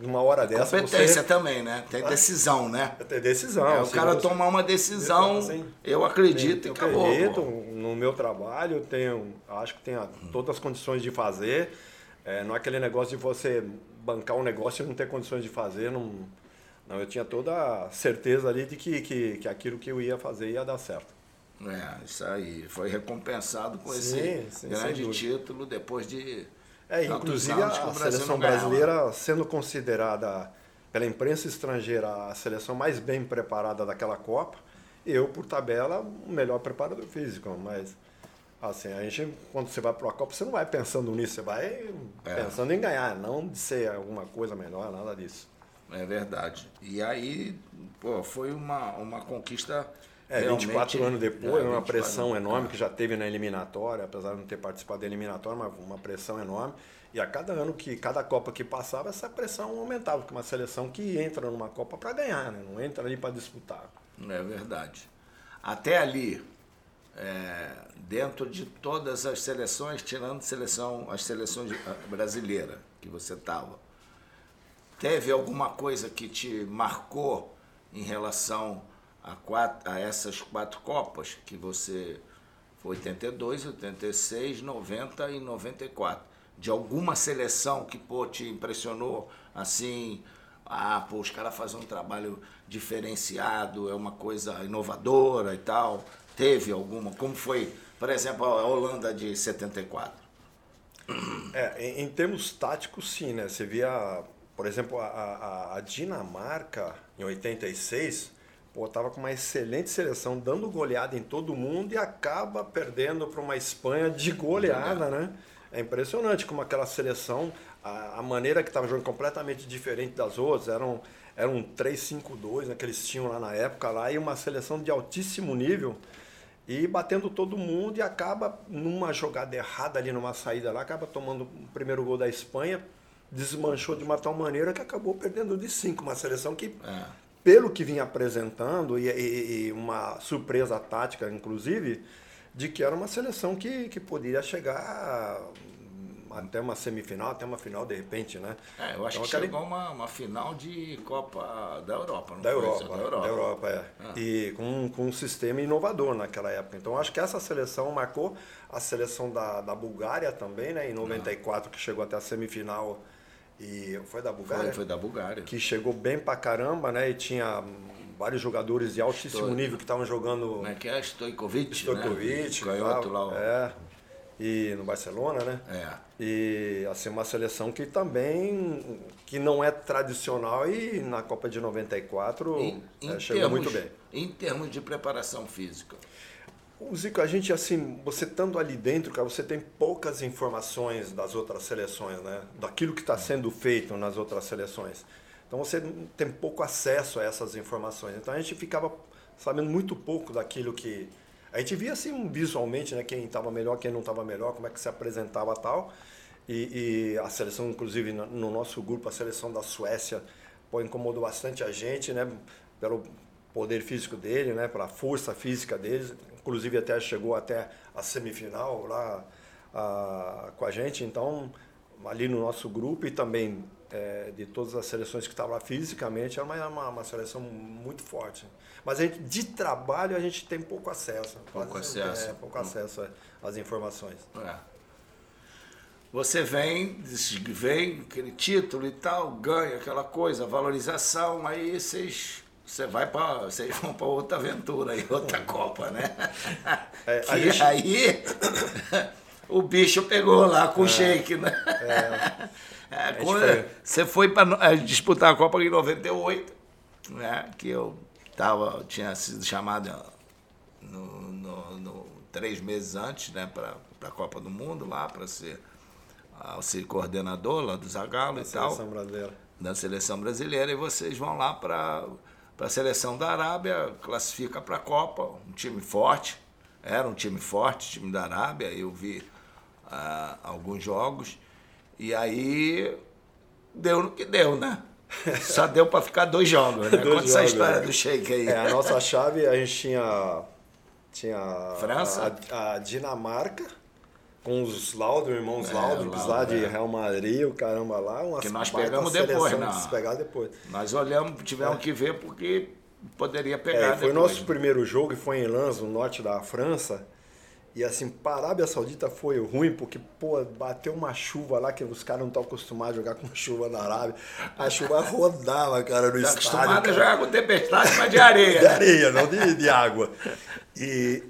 Numa hora dessa. Competência você... também, né? Tem decisão, né? Tem decisão. É, o cara você... tomar uma decisão, assim, eu acredito eu, e acabou. acredito no meu trabalho, tenho, acho que tenho todas as condições de fazer. É, não é aquele negócio de você bancar um negócio e não ter condições de fazer. Não, não eu tinha toda a certeza ali de que, que, que aquilo que eu ia fazer ia dar certo. É, isso aí. Foi recompensado com sim, esse sim, grande título depois de é, inclusive a, a seleção brasileira sendo considerada pela imprensa estrangeira a seleção mais bem preparada daquela Copa, eu, por tabela, o melhor preparador físico, mas assim, a gente, quando você vai para uma Copa, você não vai pensando nisso, você vai é. pensando em ganhar, não de ser alguma coisa melhor, nada disso. É verdade. E aí, pô, foi uma, uma conquista é, 24 anos depois, é, uma pressão enorme que já teve na eliminatória, apesar de não ter participado da eliminatória, mas uma pressão enorme. E a cada ano que, cada Copa que passava, essa pressão aumentava, porque uma seleção que entra numa Copa para ganhar, né? não entra ali para disputar. É verdade. até ali, é, dentro de todas as seleções, tirando seleção, as seleções brasileiras que você estava, teve alguma coisa que te marcou em relação a, quatro, a essas quatro Copas que você foi 82, 86, 90 e 94? De alguma seleção que pô, te impressionou assim? Ah, pô, os caras fazem um trabalho diferenciado, é uma coisa inovadora e tal. Teve alguma? Como foi, por exemplo, a Holanda de 74? É, em, em termos táticos, sim, né? Você via, por exemplo, a, a, a Dinamarca em 86, pô, tava com uma excelente seleção, dando goleada em todo mundo e acaba perdendo para uma Espanha de goleada, né? É impressionante como aquela seleção, a, a maneira que estava jogando completamente diferente das outras, eram era um 3-5-2 né, que eles tinham lá na época lá, e uma seleção de altíssimo nível e batendo todo mundo e acaba numa jogada errada ali numa saída lá, acaba tomando o primeiro gol da Espanha, desmanchou de uma tal maneira que acabou perdendo de 5, uma seleção que é. Pelo que vinha apresentando e, e, e, uma surpresa tática inclusive, de que era uma seleção que, que poderia chegar até uma semifinal, até uma final de repente, né? É, eu acho então, que aquela... chegou uma, uma final de Copa da Europa, não da Europa, da Europa, da Europa, é. Ah. E com, com um sistema inovador naquela época. Então acho que essa seleção marcou a seleção da, da Bulgária também, né? Em 94, ah. que chegou até a semifinal. E foi da Bulgária? Foi, foi da Bulgária. Que chegou bem pra caramba, né? E tinha vários jogadores de altíssimo nível que estavam jogando. Como é que é? Stojkovic. Stojkovic. Né? Canhoto lá. É e no Barcelona, né? É. E assim uma seleção que também que não é tradicional e na Copa de 94 em, em é, chegou termos, muito bem. Em termos de preparação física. Zico, a gente assim, você estando ali dentro, cara, você tem poucas informações das outras seleções, né? Daquilo que está sendo feito nas outras seleções. Então você tem pouco acesso a essas informações. Então a gente ficava sabendo muito pouco daquilo que a gente via assim visualmente, né, quem estava melhor, quem não estava melhor, como é que se apresentava tal. E, e, a seleção, inclusive no nosso grupo, a seleção da Suécia, pô, incomodou bastante a gente, né, pelo poder físico dele, né, pela força física deles. Inclusive até chegou até a semifinal lá a, com a gente. Então, ali no nosso grupo e também é, de todas as seleções que estavam lá fisicamente, era uma, uma, uma, seleção muito forte. Mas a gente, de trabalho a gente tem pouco acesso. Pouco acesso. É, pouco acesso às informações. É. Você vem, vem aquele título e tal, ganha aquela coisa, valorização, aí vocês você vai para vocês vão para outra aventura aí, outra Copa, né? É, que gente... aí o bicho pegou lá com é, o shake, né? É. É, quando foi... Você foi para disputar a Copa em 98, né? Que eu tava, tinha sido chamado no, no, no três meses antes, né? Para a Copa do Mundo lá, para ser auxílio coordenador lá do Zagallo da e tal. Brasileira. Da seleção brasileira. E vocês vão lá para a seleção da Arábia, classifica para a Copa, um time forte. Era um time forte, time da Arábia. Eu vi uh, alguns jogos. E aí deu no que deu, né? Só deu para ficar dois jogos, né? dois Conta essa história né? do Sheik aí. É, a nossa chave, a gente tinha, tinha França? A, a Dinamarca, com os Laudo, irmãos é, Laudrup lá de é. Real Madrid, o caramba lá. Umas que nós pegamos depois, né? Pegar depois. Nós olhamos, tivemos é. que ver porque poderia pegar é, Foi o nosso primeiro jogo e foi em Lens, no norte da França. E assim, para a Arábia Saudita foi ruim, porque, pô, bateu uma chuva lá que os caras não estão acostumados a jogar com chuva na Arábia. A chuva rodava, cara, no tá estádio. acostumado a jogar com tempestade, mas de areia. de areia, não de, de água. E,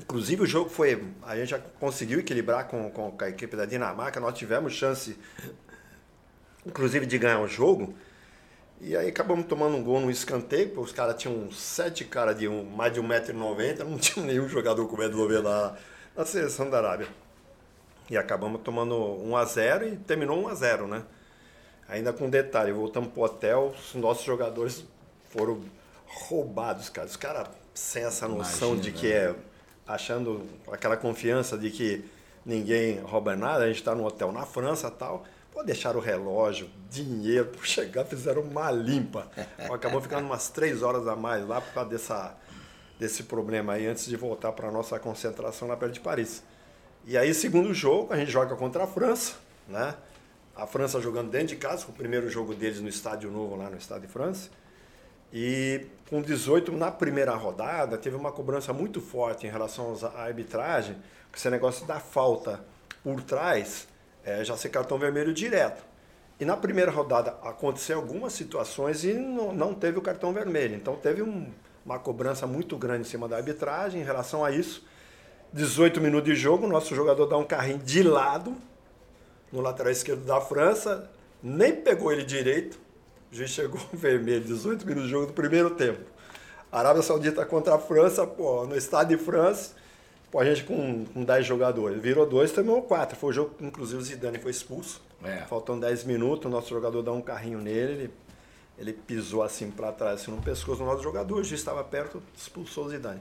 inclusive, o jogo foi. A gente já conseguiu equilibrar com, com a equipe da Dinamarca, nós tivemos chance, inclusive, de ganhar o jogo. E aí acabamos tomando um gol no escanteio, porque os caras tinham sete caras de um, mais de 1,90m, não tinha nenhum jogador com 1,90m na, na seleção da Arábia. E acabamos tomando 1 a 0 e terminou 1 a 0 né? Ainda com detalhe, voltamos pro hotel, os nossos jogadores foram roubados, cara. Os caras sem essa noção Imagina, de que é achando aquela confiança de que ninguém rouba nada, a gente está no hotel na França tal. Pô, deixaram o relógio, dinheiro, por chegar, fizeram uma limpa. Acabou ficando umas três horas a mais lá por causa dessa, desse problema aí antes de voltar para a nossa concentração lá perto de Paris. E aí, segundo jogo, a gente joga contra a França, né? A França jogando dentro de casa, o primeiro jogo deles no Estádio Novo, lá no Estádio de França. E com 18, na primeira rodada, teve uma cobrança muito forte em relação à arbitragem, que esse negócio da falta por trás, é, já ser cartão vermelho direto. E na primeira rodada aconteceu algumas situações e não, não teve o cartão vermelho. Então teve um, uma cobrança muito grande em cima da arbitragem em relação a isso. 18 minutos de jogo, nosso jogador dá um carrinho de lado no lateral esquerdo da França, nem pegou ele direito. O juiz chegou vermelho, 18 minutos de jogo do primeiro tempo. Arábia Saudita contra a França, pô, no estádio de França, pô, a gente com, com 10 jogadores. Virou dois, tomou quatro. Foi o jogo que, inclusive, o Zidane foi expulso. É. Faltando 10 minutos, o nosso jogador dá um carrinho nele, ele, ele pisou assim para trás, assim, no pescoço do nosso jogador, o juiz estava perto, expulsou o Zidane.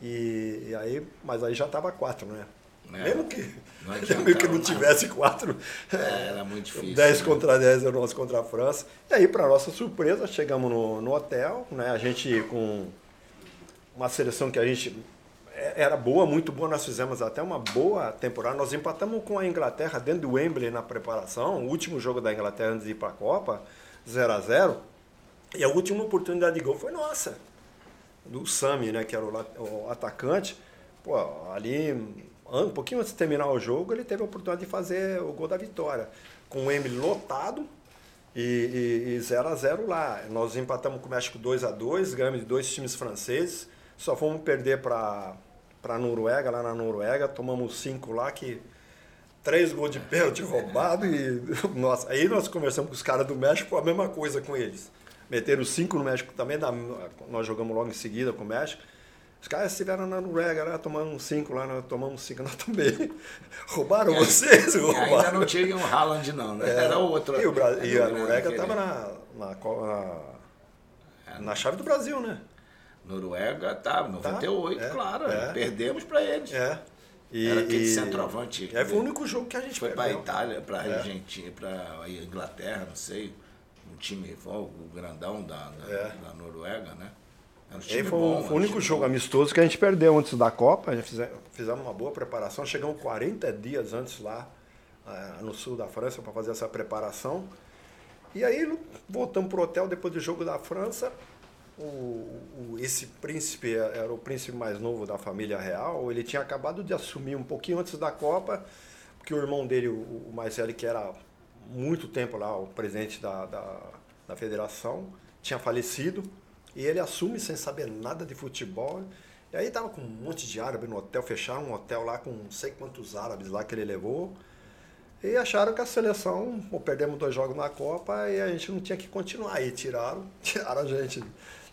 E, e aí, mas aí já estava quatro, né? É. Mesmo que não, mesmo que não tivesse quatro. É, era muito difícil. 10 né? contra 10 era nosso contra a França. E aí, para nossa surpresa, chegamos no, no hotel, né? A gente com uma seleção que a gente é, era boa, muito boa. Nós fizemos até uma boa temporada. Nós empatamos com a Inglaterra dentro do Wembley na preparação. O último jogo da Inglaterra antes de ir para a Copa, 0 a 0 E a última oportunidade de gol foi nossa do Sami, né, que era o, o, atacante, pô, ali um pouquinho antes de terminar o jogo, ele teve a oportunidade de fazer o gol da vitória, com o Emily lotado e 0 a 0 lá. Nós empatamos com o México 2 a 2, ganhamos de dois times franceses, só fomos perder para para Noruega, lá na Noruega, tomamos cinco lá que três gols de pênalti roubado e nossa, aí nós conversamos com os caras do México, a mesma coisa com eles. Meteram cinco no México também, nós jogamos logo em seguida com o México. Os caras estiveram na Noruega lá, tomando cinco lá, nós tomamos cinco nós também. Roubaram é, vocês? Roubaram. Ainda não tinha um Haaland não, né? É, Era outro. E, o Bra e a Noruega estava na, na, na, é, na chave do Brasil, né? Noruega estava, 98, tá, é, claro. É. Perdemos para eles. É. E, Era aquele e, centroavante. É, foi o único jogo que a gente foi para a Itália, para a é. Argentina, para a Inglaterra, não sei time, o grandão da, da, é. da Noruega, né? Um foi, bom, o único jogo bom. amistoso que a gente perdeu antes da Copa. Gente fizemos, uma boa preparação. Chegamos 40 dias antes lá uh, no sul da França para fazer essa preparação. E aí voltamos para o hotel depois do jogo da França. O, o, esse príncipe era o príncipe mais novo da família real. Ele tinha acabado de assumir um pouquinho antes da Copa, porque o irmão dele, o, o mais velho, que era muito tempo lá, o presidente da, da, da federação, tinha falecido, e ele assume sem saber nada de futebol. E aí tava com um monte de árabe no hotel, fecharam um hotel lá com não sei quantos árabes lá que ele levou. E acharam que a seleção, ou perdemos dois jogos na Copa e a gente não tinha que continuar. Aí tiraram, tiraram a gente,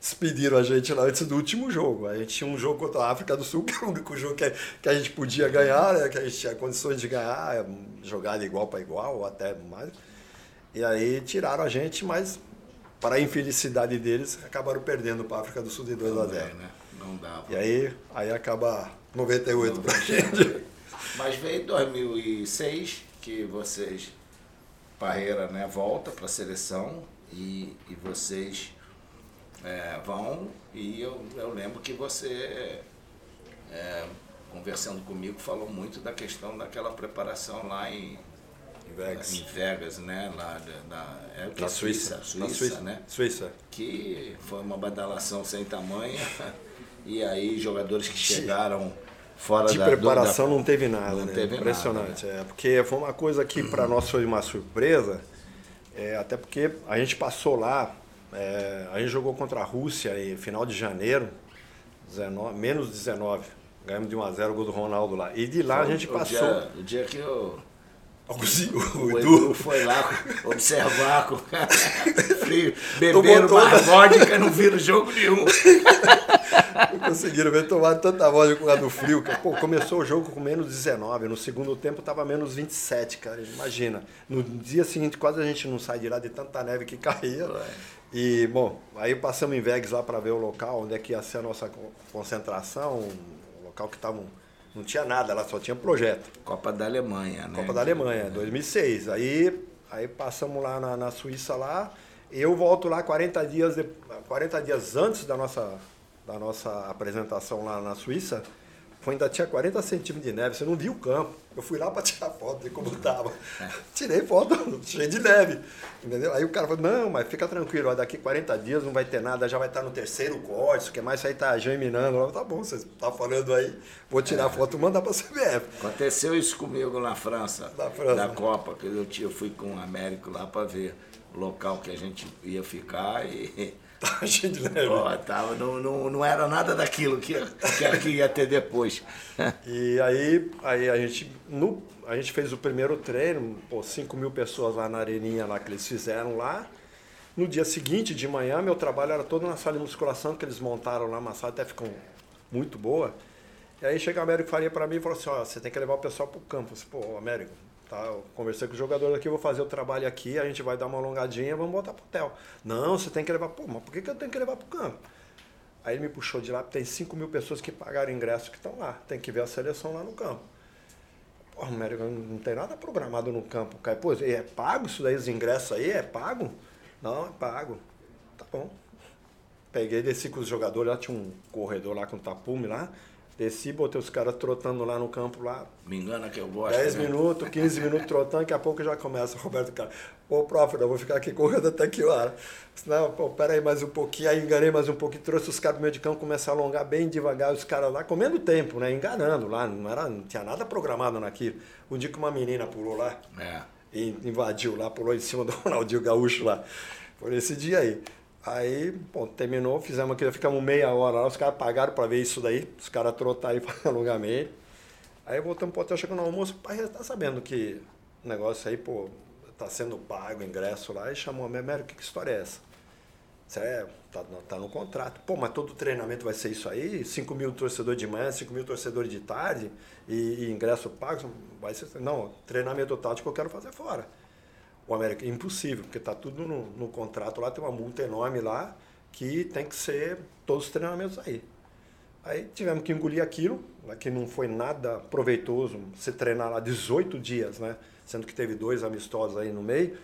despediram a gente lá antes do último jogo. A gente tinha um jogo contra a África do Sul, que era o único jogo que, que a gente podia ganhar, né? que a gente tinha condições de ganhar, é, jogar de igual para igual, ou até mais. E aí tiraram a gente, mas para a infelicidade deles, acabaram perdendo para a África do Sul de 2 a 0. Né? Não dava. E aí, aí acaba 98 para a gente. Mas veio 2006 que vocês, Parreira, né, volta para a seleção e, e vocês é, vão e eu, eu lembro que você, é, conversando comigo, falou muito da questão daquela preparação lá em, em Vegas, em Vegas né? Lá na, é, na Suíça, Suíça, Suíça, Suíça, né? Suíça. Que foi uma badalação sem tamanho. e aí jogadores que chegaram fora de da, preparação da, não teve nada, não né? Teve Impressionante, nada, né? é, porque foi uma coisa que para nós foi uma surpresa, é, até porque a gente passou lá, é, a gente jogou contra a Rússia em final de janeiro, 19, menos 19. Ganhamos de 1 a 0 o gol do Ronaldo lá. E de lá foi a gente passou. O dia, o dia que eu o, o, o Edu foi lá observar com frio, beberam mais vodka, não viram jogo nenhum. Não conseguiram ver tomar tanta vodka com a do frio. Pô, começou o jogo com menos 19, no segundo tempo tava menos 27, cara. Imagina. No dia seguinte quase a gente não sai de lá de tanta neve que caía. E, bom, aí passamos em Vegas lá para ver o local, onde é que ia ser a nossa concentração, o local que estavam não tinha nada, lá só tinha projeto. Copa da Alemanha, né? Copa da Alemanha, 2006. Aí, aí passamos lá na, na Suíça lá. Eu volto lá 40 dias, de, 40 dias antes da nossa da nossa apresentação lá na Suíça, ainda tinha 40 centímetros de neve, você não viu o campo. Eu fui lá para tirar foto de como estava. Tirei foto cheio de neve. Entendeu? Aí o cara falou, não, mas fica tranquilo, ó, daqui 40 dias não vai ter nada, já vai estar no terceiro corte, o que mais aí tá germinando. Eu, tá bom, você tá falando aí, vou tirar é. foto e mandar para a CBF. Aconteceu isso comigo na França, na França. da Copa, que eu, eu fui com o Américo lá para ver o local que a gente ia ficar e Tava cheio de neve. Pô, tava, não, não, não era nada daquilo que, que, que ia ter depois. e aí, aí a, gente, no, a gente fez o primeiro treino, pô, 5 mil pessoas lá na areninha lá que eles fizeram lá. No dia seguinte, de manhã, meu trabalho era todo na sala de musculação que eles montaram lá, uma sala até ficou muito boa. E aí chega o Américo Faria para mim e falou assim, ó, você tem que levar o pessoal pro campo. Eu disse, pô, Américo, Tá, eu conversei com o jogador aqui, vou fazer o trabalho aqui, a gente vai dar uma alongadinha, vamos voltar pro hotel. Não, você tem que levar. Pô, mas por que, que eu tenho que levar pro campo? Aí ele me puxou de lá, tem 5 mil pessoas que pagaram ingresso que estão lá. Tem que ver a seleção lá no campo. Porra, América, não tem nada programado no campo, cara. Pô, é pago isso daí, os ingressos aí? É pago? Não, é pago. Tá bom. Peguei, desci com os jogadores, lá tinha um corredor lá com tapume lá. Desci, botei os caras trotando lá no campo lá. Me engana que eu gosto. 10 né? minutos, 15 minutos trotando, daqui a pouco já começa, Roberto Cara. Ô, prof, eu vou ficar aqui correndo até que hora? Senão, pô, peraí mais um pouquinho, aí enganei mais um pouquinho, trouxe os caras do meio de campo, começaram a alongar bem devagar, os caras lá, comendo tempo, né? Enganando lá, não, era, não tinha nada programado naquilo. Um dia que uma menina pulou lá, é. e invadiu lá, pulou em cima do Ronaldinho Gaúcho lá. Foi esse dia aí. Aí, bom, terminou, fizemos aquilo, ficamos meia hora lá, os caras pagaram para ver isso daí, os caras trotaram para alongamento. Aí voltamos pro hotel, chegando no almoço, o pai já tá sabendo que o negócio aí, pô, tá sendo pago o ingresso lá, e chamou a minha Mary, que, que história é essa? Isso é, tá, tá no contrato. Pô, mas todo treinamento vai ser isso aí? 5 mil torcedores de manhã, 5 mil torcedores de tarde e, e ingresso pago? Vai ser, não, treinamento tático eu quero fazer fora. O América, impossível, porque está tudo no, no, contrato lá, tem uma multa enorme lá, que tem que ser todos os treinamentos aí. Aí tivemos que engolir aquilo, né, que não foi nada proveitoso se treinar lá 18 dias, né? Sendo que teve dois amistosos aí no meio.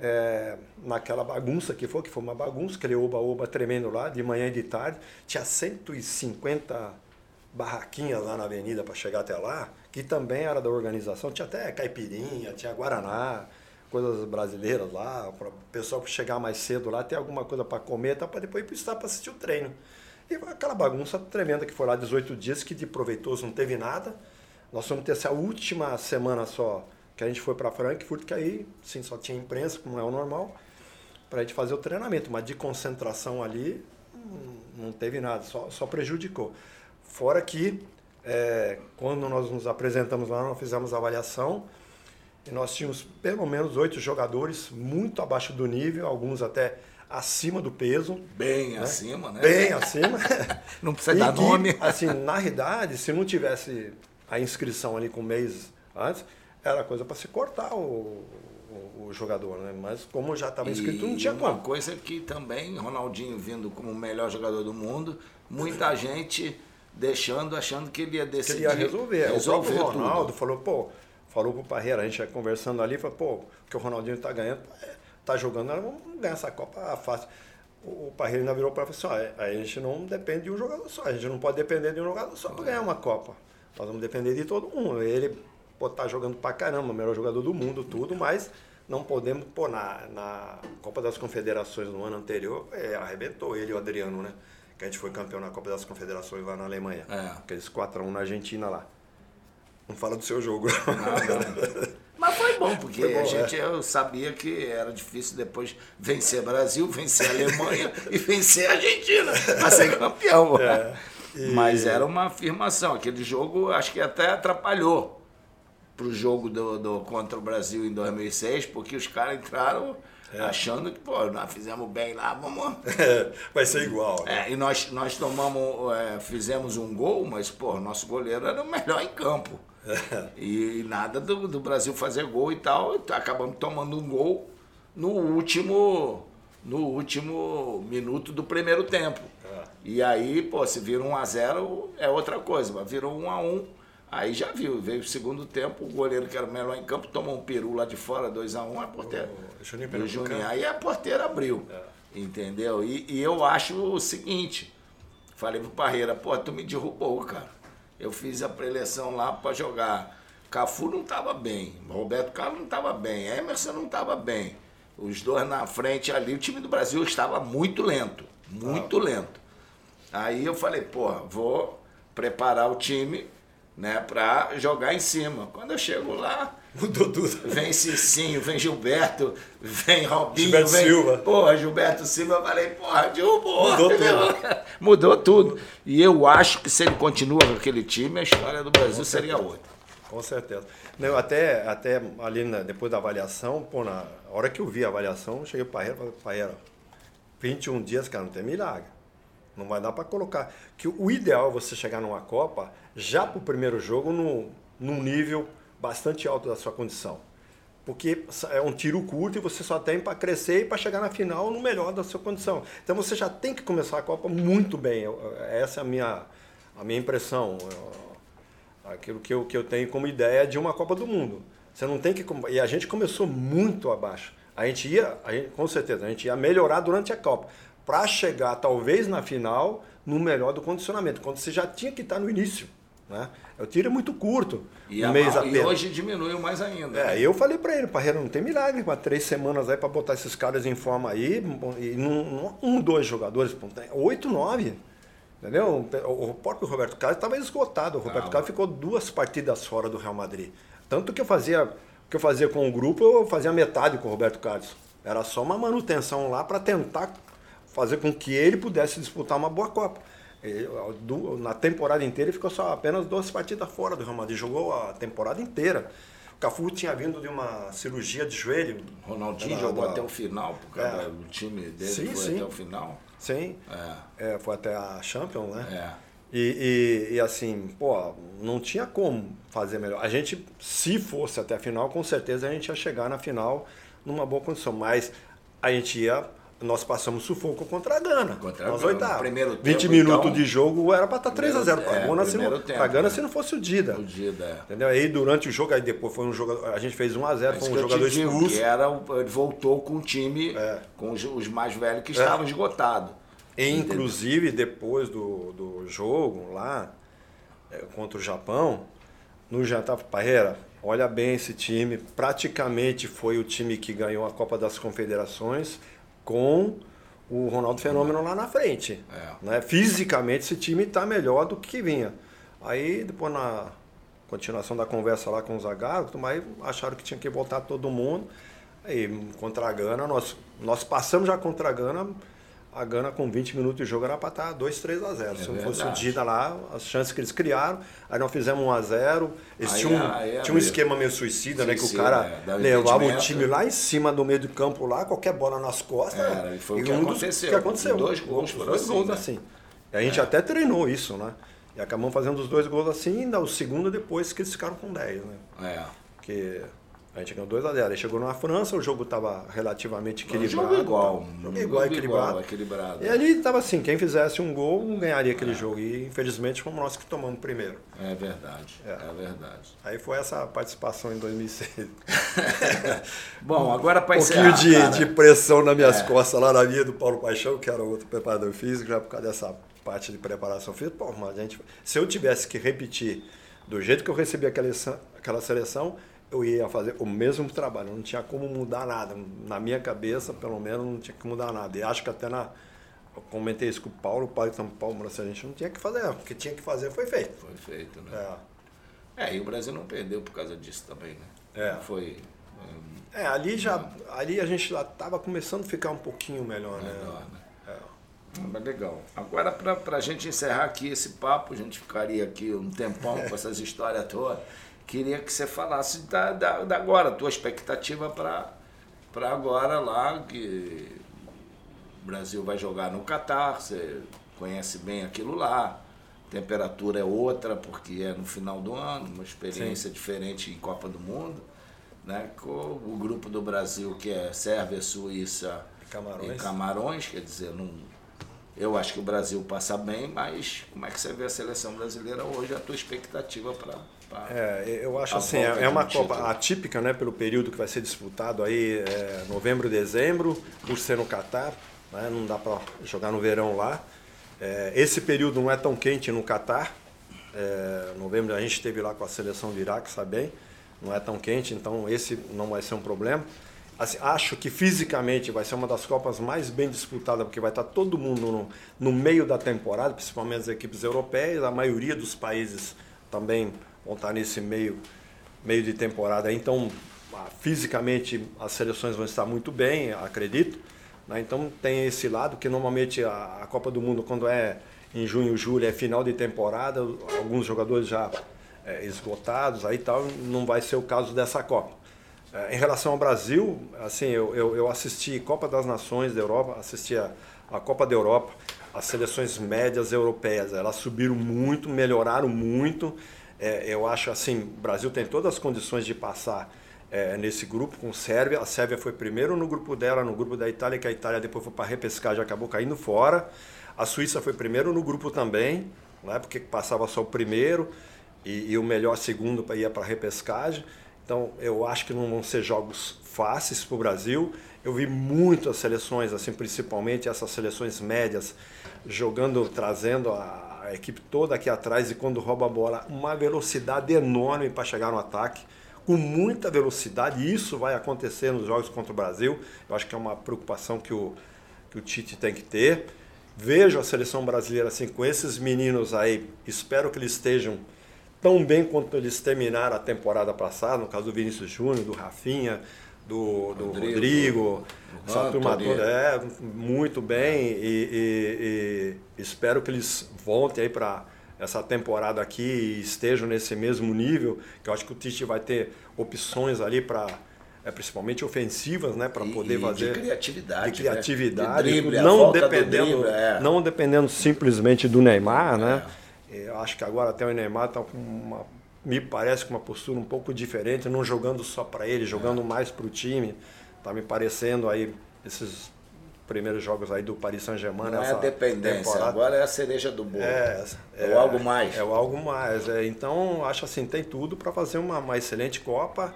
É, naquela bagunça que foi, que foi uma bagunça, aquele oba-oba tremendo lá, de manhã e de tarde. Tinha 150 barraquinhas lá na avenida para chegar até lá, que também era da organização. Tinha até caipirinha, tinha guaraná, coisas brasileiras lá, para o pessoal chegar mais cedo lá, ter alguma coisa para comer, tá, para depois ir para o assistir o treino. E aquela bagunça tremenda que foi lá 18 dias, que de proveitoso não teve nada. Nós vamos ter essa última semana só que a gente foi para Frankfurt, que aí sim, só tinha imprensa, como é o normal, para a gente fazer o treinamento. Mas de concentração ali hum, não teve nada, só, só prejudicou. Fora que é, quando nós nos apresentamos lá, nós fizemos a avaliação e nós tínhamos pelo menos oito jogadores muito abaixo do nível, alguns até acima do peso. Bem né? acima, né? Bem acima. não precisa dar que, nome. Assim, na realidade, se não tivesse a inscrição ali com um mês antes, era coisa para se cortar o, o, o, jogador, né? Mas como já estava inscrito, não tinha uma como. Uma coisa que também, Ronaldinho vindo como o melhor jogador do mundo, muita gente deixando, achando que ele ia decidir. Que ele ia resolver. resolver o Ronaldo tudo. falou, pô, falou pro Parreira, a gente conversando ali, falou, pô, que o Ronaldinho tá ganhando, é, tá jogando, vamos ganhar essa Copa fácil. O Parreira ainda virou para falou assim, ó, a gente não depende de um jogador só, a gente não pode depender de um jogador só para ganhar uma Copa. Nós vamos depender de todo mundo. Ele pô, tá jogando pra caramba, o melhor jogador do mundo, tudo, mas não podemos, pô, na, na Copa das Confederações no ano anterior, é, arrebentou ele e o Adriano, né? Que a gente foi campeão na Copa das Confederações lá na Alemanha. É. Aqueles 4x1 na Argentina lá. Não fala do seu jogo. Mas foi bom, porque foi bom, a gente é. eu sabia que era difícil depois vencer Brasil, vencer Alemanha e vencer a Argentina para ser campeão. É. E... Mas era uma afirmação. Aquele jogo acho que até atrapalhou para o jogo do, do, contra o Brasil em 2006, porque os caras entraram é. achando que, pô, nós fizemos bem lá, vamos. É, vai ser igual. Né? É, e nós, nós tomamos, é, fizemos um gol, mas, pô, nosso goleiro era o melhor em campo. E nada do, do, Brasil fazer gol e tal. Acabamos tomando um gol no último, no último minuto do primeiro tempo. É. E aí, pô, se vira 1 a 0 é outra coisa, mas virou 1 a 1 Aí já viu, veio o segundo tempo, o goleiro que era o melhor em campo tomou um peru lá de fora, 2x1, a porteira. O o Juninho aí a porteira abriu. É. Entendeu? E, e eu acho o seguinte, Falei pro Parreira, pô, tu me derrubou, cara. Eu fiz a preleção lá para jogar. Cafu não estava bem, Roberto Carlos não estava bem, Emerson não estava bem. Os dois na frente ali, o time do Brasil estava muito lento, muito ah. lento. Aí eu falei, pô, vou preparar o time né, para jogar em cima. Quando eu chego lá, Mudou tudo. Vem Cicinho, vem Gilberto, vem Robinho. Gilberto vem, Silva. Porra, Gilberto Silva, eu falei, porra, derrubou. Mudou tudo. Mudou tudo. E eu acho que se ele continua com aquele time, a história do Brasil seria outra. Com certeza. Eu até, até ali na, depois da avaliação, pô, na hora que eu vi a avaliação, eu cheguei para Parreira e falei, Parreira, 21 dias, cara, não tem milagre. Não vai dar para colocar. Que o ideal é você chegar numa Copa já pro primeiro jogo no, num nível bastante alto da sua condição. Porque é um tiro curto e você só tem para crescer e para chegar na final no melhor da sua condição. Então você já tem que começar a Copa muito bem. Essa é a minha, a minha impressão. Aquilo que eu, que eu tenho como ideia de uma Copa do Mundo. Você não tem que. E a gente começou muito abaixo. A gente ia, a gente, com certeza, a gente ia melhorar durante a Copa. Para chegar, talvez, na final, no melhor do condicionamento, quando você já tinha que estar no início. Né? O tiro é muito curto. E, um mês e hoje diminuiu mais ainda. É, né? eu falei para ele, Parreira, não tem milagre, para três semanas aí para botar esses caras em forma aí, e não, um, dois jogadores, oito, nove. Entendeu? O próprio Roberto Carlos estava esgotado. O Roberto Carlos ficou duas partidas fora do Real Madrid. Tanto que eu fazia, que eu fazia com o grupo, eu fazia metade com o Roberto Carlos. Era só uma manutenção lá para tentar fazer com que ele pudesse disputar uma boa Copa. Na temporada inteira ele ficou só apenas duas partidas fora do Real Madrid, jogou a temporada inteira. O Cafu tinha vindo de uma cirurgia de joelho. Ronaldinho jogou da... até o final, porque é. o time dele sim, foi sim. até o final. Sim, é. É, foi até a Champions, né? É. E, e, e, assim, pô, não tinha como fazer melhor. A gente, se fosse até a final, com certeza a gente ia chegar na final numa boa condição, mas a gente ia nós passamos sufoco contra a Gana. Contra nós oitavos. Primeiro tempo, 20 minutos então, de jogo era para estar 3x0 para a Gana, se não, tempo, Gana né? se não fosse o Dida. O Dida, é. Entendeu? Aí durante o jogo, aí depois foi um jogador. A gente fez 1x0, foi um jogador expulso. Que era, ele voltou com o time, é. com os, os, mais velhos que estavam é. esgotados. E, inclusive, depois do, do jogo lá, é, contra o Japão, no jantar, Parreira, olha bem esse time. Praticamente foi o time que ganhou a Copa das Confederações com o Ronaldo Fenômeno lá na frente. É. Né? Fisicamente esse time está melhor do que vinha. Aí depois na continuação da conversa lá com os Zagallo, mas acharam que tinha que voltar todo mundo. Aí contra a Gana, nós, nós passamos já contra a Gana a Gana com 20 minutos de jogo era para estar 2, 3 a 0. É Se não fosse o Dida lá, as chances que eles criaram, aí nós fizemos 1 a 0. Eles tinham, um, tinha um esquema meio suicida, suicida né? Que o cara é, levava o time lá em cima do meio do campo lá, qualquer bola nas costas. É, foi e o que, um aconteceu. que aconteceu. Dois gols, dois assim, gols né? assim. E a gente é. até treinou isso, né? E acabamos fazendo os dois gols assim, ainda o segundo depois que eles ficaram com 10, né? É. Porque a gente ganhou 2x0. Aí chegou na França, o jogo estava relativamente equilibrado. jogo igual. Jogo igual, equilibrado. Igual, equilibrado. E ali estava assim, quem fizesse um gol ganharia aquele é. jogo. E infelizmente fomos nós que tomamos primeiro. É verdade, é. é verdade. Aí foi essa participação em 2006. Bom, agora para encerrar. Um pouquinho de, de, pressão nas minhas é. costas lá na minha do Paulo Paixão, que era outro preparador físico, já por causa dessa parte de preparação física. Pô, mas a gente, se eu tivesse que repetir do jeito que eu recebi aquela, aquela seleção eu ia fazer o mesmo trabalho, não tinha como mudar nada. Na minha cabeça, pelo menos, não tinha que mudar nada. E acho que até na. Eu comentei isso com o Paulo, o Paulo de São Paulo, assim, a gente não tinha que fazer, o que tinha que fazer foi feito. Foi feito, né? É. é, e o Brasil não perdeu por causa disso também, né? É. Foi. É, ali já. Ali a gente já estava começando a ficar um pouquinho melhor, né? melhor né? É. Mas legal. Agora, para a gente encerrar aqui esse papo, a gente ficaria aqui um tempão com essas histórias todas queria que você falasse da, da, da agora, tua expectativa para agora lá, que o Brasil vai jogar no Catar, você conhece bem aquilo lá, temperatura é outra, porque é no final do ano, uma experiência Sim. diferente em Copa do Mundo. Né, com o grupo do Brasil, que é Sérvia, Suíça e Camarões, e Camarões quer dizer, não, eu acho que o Brasil passa bem, mas como é que você vê a seleção brasileira hoje, a tua expectativa para é, eu acho assim, é, é uma Copa título. atípica, né, pelo período que vai ser disputado aí, é, novembro, dezembro, por ser no Catar, né, não dá para jogar no verão lá. É, esse período não é tão quente no Catar. É, novembro a gente esteve lá com a seleção do Iraque, sabe bem? Não é tão quente, então esse não vai ser um problema. Assim, acho que fisicamente vai ser uma das Copas mais bem disputadas, porque vai estar todo mundo no, no meio da temporada, principalmente as equipes europeias. A maioria dos países também vão estar nesse meio, meio de temporada. Então, fisicamente, as seleções vão estar muito bem, acredito. Né? Então, tem esse lado que normalmente a, Copa do Mundo, quando é em junho, julho, é final de temporada, alguns jogadores já é, esgotados, aí tal, não vai ser o caso dessa Copa. É, em relação ao Brasil, assim, eu, eu, eu, assisti Copa das Nações da Europa, assisti a, a Copa da Europa, as seleções médias europeias, elas subiram muito, melhoraram muito. É, eu acho assim, o Brasil tem todas as condições de passar é, nesse grupo com Sérvia. A Sérvia foi primeiro no grupo dela, no grupo da Itália, que a Itália depois foi para repescar, já acabou caindo fora. A Suíça foi primeiro no grupo também, né, porque passava só o primeiro e, e o melhor segundo ia para repescagem. Então eu acho que não vão ser jogos fáceis para o Brasil. Eu vi muitas seleções, assim, principalmente essas seleções médias, jogando, trazendo a, equipe toda aqui atrás e quando rouba a bola, uma velocidade enorme para chegar no ataque com muita velocidade, e isso vai acontecer nos jogos contra o Brasil. Eu acho que é uma preocupação que o, que o Tite tem que ter. Vejo a seleção brasileira assim, com esses meninos aí, espero que eles estejam tão bem quanto eles terminaram a temporada passada, no caso do Vinícius Júnior, do Rafinha, do, do Rodrigo, Rodrigo essa turma toda, é, muito bem e, e, e espero que eles voltem aí para essa temporada aqui e estejam nesse mesmo nível, que eu acho que o Tite vai ter opções ali para é, principalmente ofensivas, né, para poder fazer de criatividade, de criatividade, né? de drible, não dependendo, drible, é. não dependendo simplesmente do Neymar, né? É. Eu acho que agora até o Neymar está com uma, me parece com uma postura um pouco diferente, não jogando só para ele, jogando é. mais para o time. Tá me parecendo aí esses primeiros jogos aí do Paris Saint-Germain. Não é a dependência, temporada. agora é a cereja do bolo. É, é, é o algo mais. É o algo mais. É, então, acho assim, tem tudo para fazer uma, uma excelente Copa.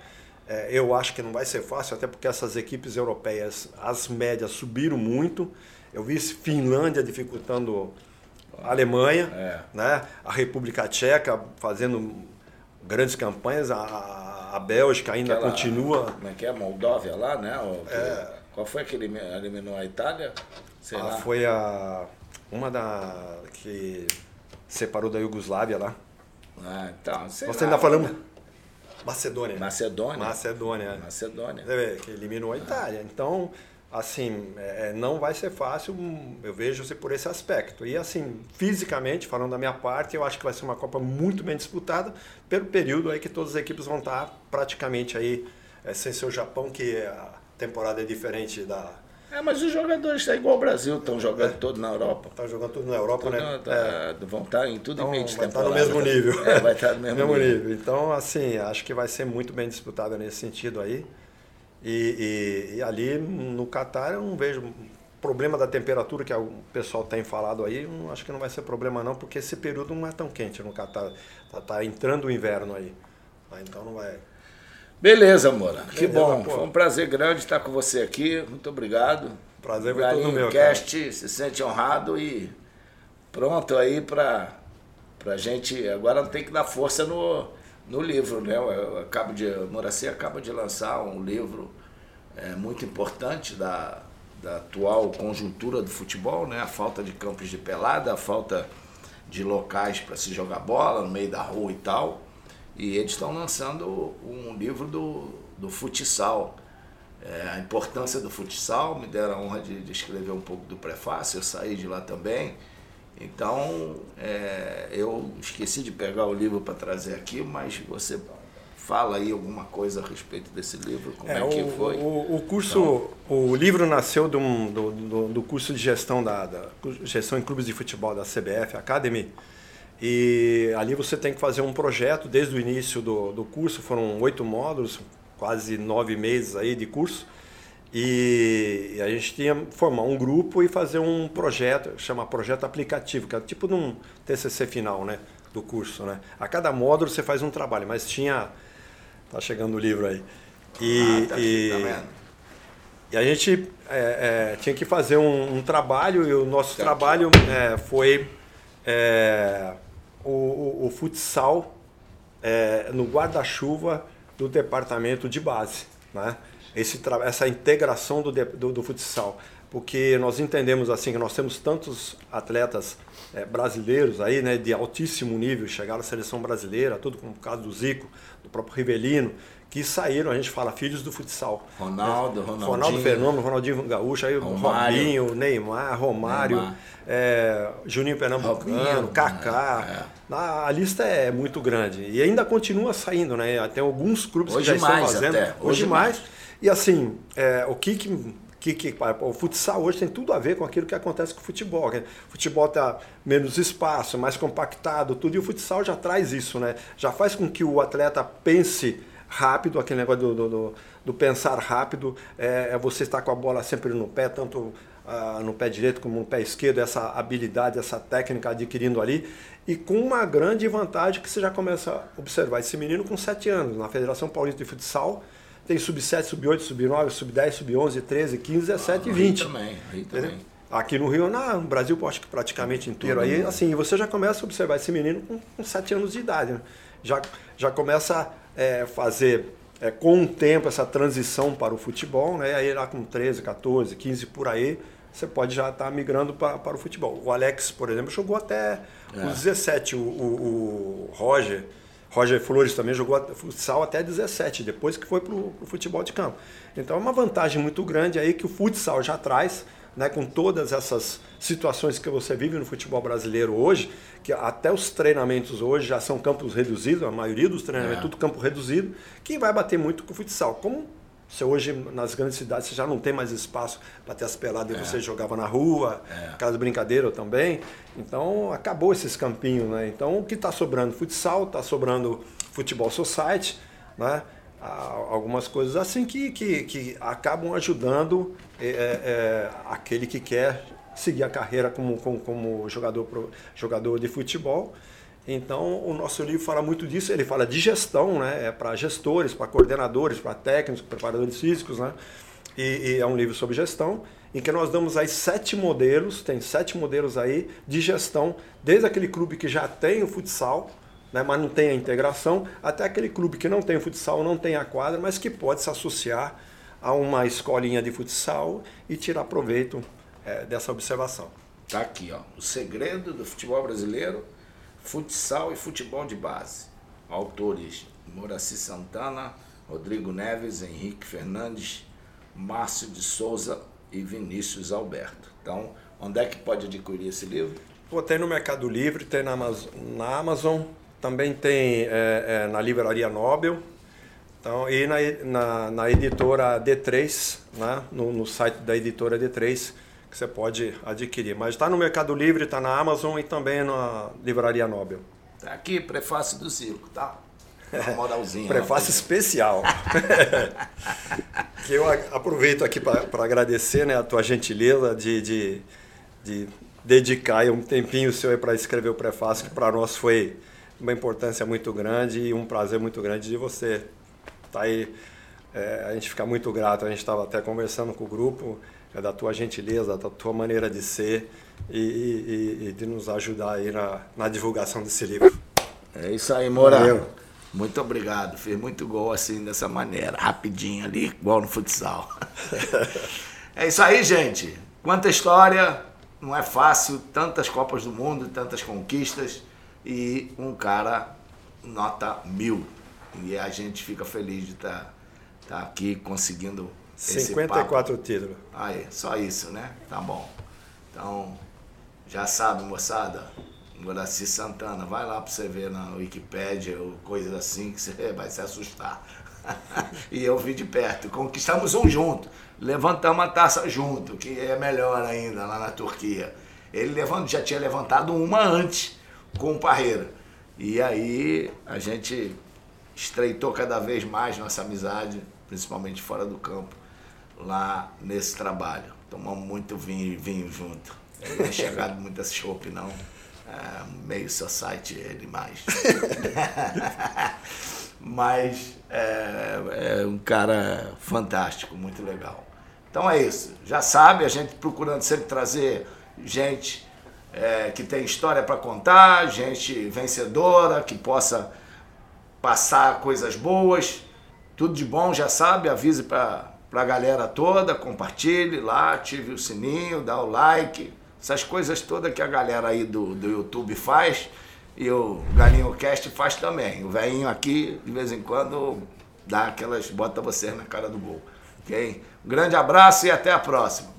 É, eu acho que não vai ser fácil, até porque essas equipes europeias, as médias subiram muito. Eu vi Finlândia dificultando a Alemanha, é. né? a República Tcheca fazendo grandes campanhas, a, a Bélgica ainda Aquela, continua. Como é que é? Moldóvia lá, né? O, é, qual foi que eliminou a Itália? Sei ah, lá. Foi a. Uma da. que separou da Iugoslávia lá. Ah, então. Sei Nós ainda falamos. Macedônia. Macedônia. Macedônia. Macedônia. que eliminou a Itália. Então, assim, é, não vai ser fácil, eu vejo se por esse aspecto. E assim, fisicamente, falando da minha parte, eu acho que vai ser uma Copa muito bem disputada, pelo período aí que todas as equipes vão estar praticamente aí, é, sem ser o Japão, que temporada é diferente da. É, mas os jogadores estão igual ao Brasil, estão jogando é. todo na Europa. Estão jogando tudo na Europa, tudo né? Tá, é. Vão estar em tudo então, em meio de vai temporada. Estar no mesmo nível. É, vai estar no mesmo, mesmo nível. nível. Então, assim, acho que vai ser muito bem disputado nesse sentido aí. E, e, e ali no Catar eu não vejo problema da temperatura que o pessoal tem falado aí, acho que não vai ser problema não, porque esse período não é tão quente no Catar. Tá, tá entrando o inverno aí. Então não vai. Beleza, Moura. Que bom. Pô. Foi um prazer grande estar com você aqui. Muito obrigado. Prazer foi todo meu. Cast cara. se sente honrado e pronto aí para a gente. Agora tem que dar força no, no livro, né? Eu acabo de, Moraci acaba de lançar um livro é, muito importante da, da atual conjuntura do futebol, né? A falta de campos de pelada, a falta de locais para se jogar bola no meio da rua e tal. E eles estão lançando um livro do, do futsal. É, a importância do futsal, me deram a honra de, de, escrever um pouco do prefácio, eu saí de lá também. Então, é, eu esqueci de pegar o livro para trazer aqui, mas você fala aí alguma coisa a respeito desse livro, como é, é que foi? O, o curso, então, o livro nasceu do, do, do, curso de gestão da, da, gestão em clubes de futebol da CBF Academy, e ali você tem que fazer um projeto desde o início do, do curso, foram oito módulos, quase nove meses aí de curso. E a gente tinha que formar um grupo e fazer um projeto, chama projeto aplicativo, que é tipo de um TCC final, né, do curso, né? A cada módulo você faz um trabalho, mas tinha tá chegando o livro aí. E, ah, tá e, tá E a gente é, é, tinha que fazer um, um, trabalho, e o nosso certo. trabalho é, foi é, o, o, o, futsal é, no guarda-chuva do departamento de base. Né? Esse, essa integração do, do, do, futsal. Porque nós entendemos assim que nós temos tantos atletas é, brasileiros aí, né, de altíssimo nível, chegaram à seleção brasileira, tudo como o caso do Zico, do próprio Rivelino, que saíram, a gente fala, filhos do futsal. Ronaldo, Ronaldinho. Ronaldo Fenômeno, Ronaldinho Gaúcho, aí Romário, Robinho, Neymar, Romário, Neymar. É, Juninho Pernambucano, Robinho, Kaká. É. A, a, lista é muito grande. E ainda continua saindo, né? Tem alguns clubes Hoje que já estão fazendo. Até. Hoje, Hoje mais. mais. E assim, é, o que, que, que, que, o futsal hoje tem tudo a ver com aquilo que acontece com o futebol. O futebol está menos espaço, mais compactado, tudo, e o futsal já traz isso, né? Já faz com que o atleta pense rápido, aquele negócio do, do, do, do pensar rápido, é, é, você estar com a bola sempre no pé, tanto ah, no pé direito como no pé esquerdo, essa habilidade, essa técnica adquirindo ali, e com uma grande vantagem que você já começa a observar esse menino com 7 anos, na Federação Paulista de Futsal, tem sub-7, sub-8, sub-9, sub-10, sub-11, 13, 15, 17 e 20. Rio também, Rio também. Aqui no Rio, no Brasil, acho que praticamente inteiro. Aí, assim, você já começa a observar esse menino com, com 7 anos de idade. Né? Já, já começa a é, fazer é, com o tempo essa transição para o futebol, né? aí lá com 13, 14, 15 por aí, você pode já estar tá migrando para, para o futebol. O Alex, por exemplo, jogou até é. os 17. O, o, o, Roger, Roger Flores também jogou futsal até 17, depois que foi para o futebol de campo. Então é uma vantagem muito grande aí que o futsal já traz né, com todas essas situações que você vive no futebol brasileiro hoje, que até os treinamentos hoje já são campos reduzidos, a maioria dos treinamentos é tudo campo reduzido, que vai bater muito com o futsal. Como você hoje nas grandes cidades você já não tem mais espaço para ter as peladas é. e você jogava na rua, é. aquelas brincadeiras também. Então acabou esses campinhos, né? Então o que está sobrando? Futsal, está sobrando futebol society, né? algumas coisas assim que, que, que acabam ajudando é, é, é, aquele que quer seguir a carreira como, como, como jogador, jogador de futebol. Então, o nosso livro fala muito disso. Ele fala de gestão, né? É para gestores, para coordenadores, para técnicos, preparadores físicos, né? E, e, é um livro sobre gestão, em que nós damos aí sete modelos, tem sete modelos aí de gestão, desde aquele clube que já tem o futsal, né, mas não tem a integração, até aquele clube que não tem o futsal, não tem a quadra, mas que pode se associar a uma escolinha de futsal e tirar proveito é, dessa observação. Tá aqui, ó, o segredo do futebol brasileiro, futsal e futebol de base. Autores: Moraci Santana, Rodrigo Neves, Henrique Fernandes, Márcio de Souza e Vinícius Alberto. Então, onde é que pode adquirir esse livro? Pô, tem no Mercado Livre, tem na Amazon, na Amazon também tem é, é, na Livraria Nobel, então, e na, na, na editora D3, né? no, no site da editora D3, que você pode adquirir. Mas está no Mercado Livre, está na Amazon e também na Livraria Nobel. Tá aqui, prefácio do circo, tá? Moralzinha. prefácio especial. que eu aproveito aqui para agradecer né, a tua gentileza de, de, de dedicar um tempinho seu para escrever o prefácio, que para nós foi uma importância muito grande e um prazer muito grande de você estar tá aí. É, a gente fica muito grato. A gente estava até conversando com o grupo é, da tua gentileza, da tua maneira de ser e, e, e de nos ajudar aí na, na, divulgação desse livro. É isso aí, Moura. Muito obrigado. Fiz muito gol assim dessa maneira, rapidinho ali, igual no futsal. é isso aí, gente. Quanta história, não é fácil, tantas Copas do Mundo, tantas conquistas e um cara nota mil. E a gente fica feliz de estar tá, tá aqui conseguindo 54 títulos. Aí, só isso, né? Tá bom. Então, já sabe, moçada, Moraci Santana, vai lá para você ver na Wikipédia ou coisas assim que você vai se assustar. e eu vi de perto. Conquistamos um junto. Levantamos a taça junto, que é melhor ainda lá na Turquia. Ele levant, já tinha levantado uma antes com o Parreira. E aí a gente estreitou cada vez mais nossa amizade, principalmente fora do campo, lá nesse trabalho. Tomamos muito vinho, vinho junto. Não é chegado muito esse chopp, não. É, meio society é demais. Mas é, é um cara fantástico, muito legal. Então é isso. Já sabe, a gente procurando sempre trazer gente é, que tem história para contar, gente vencedora, que possa passar coisas boas. Tudo de bom, já sabe, avise para a galera toda, compartilhe lá, ative o sininho, dá o like, essas coisas todas que a galera aí do, do YouTube faz e o Galinho Cast faz também. O velhinho aqui, de vez em quando, dá aquelas, bota você na cara do gol. Ok? Um grande abraço e até a próxima.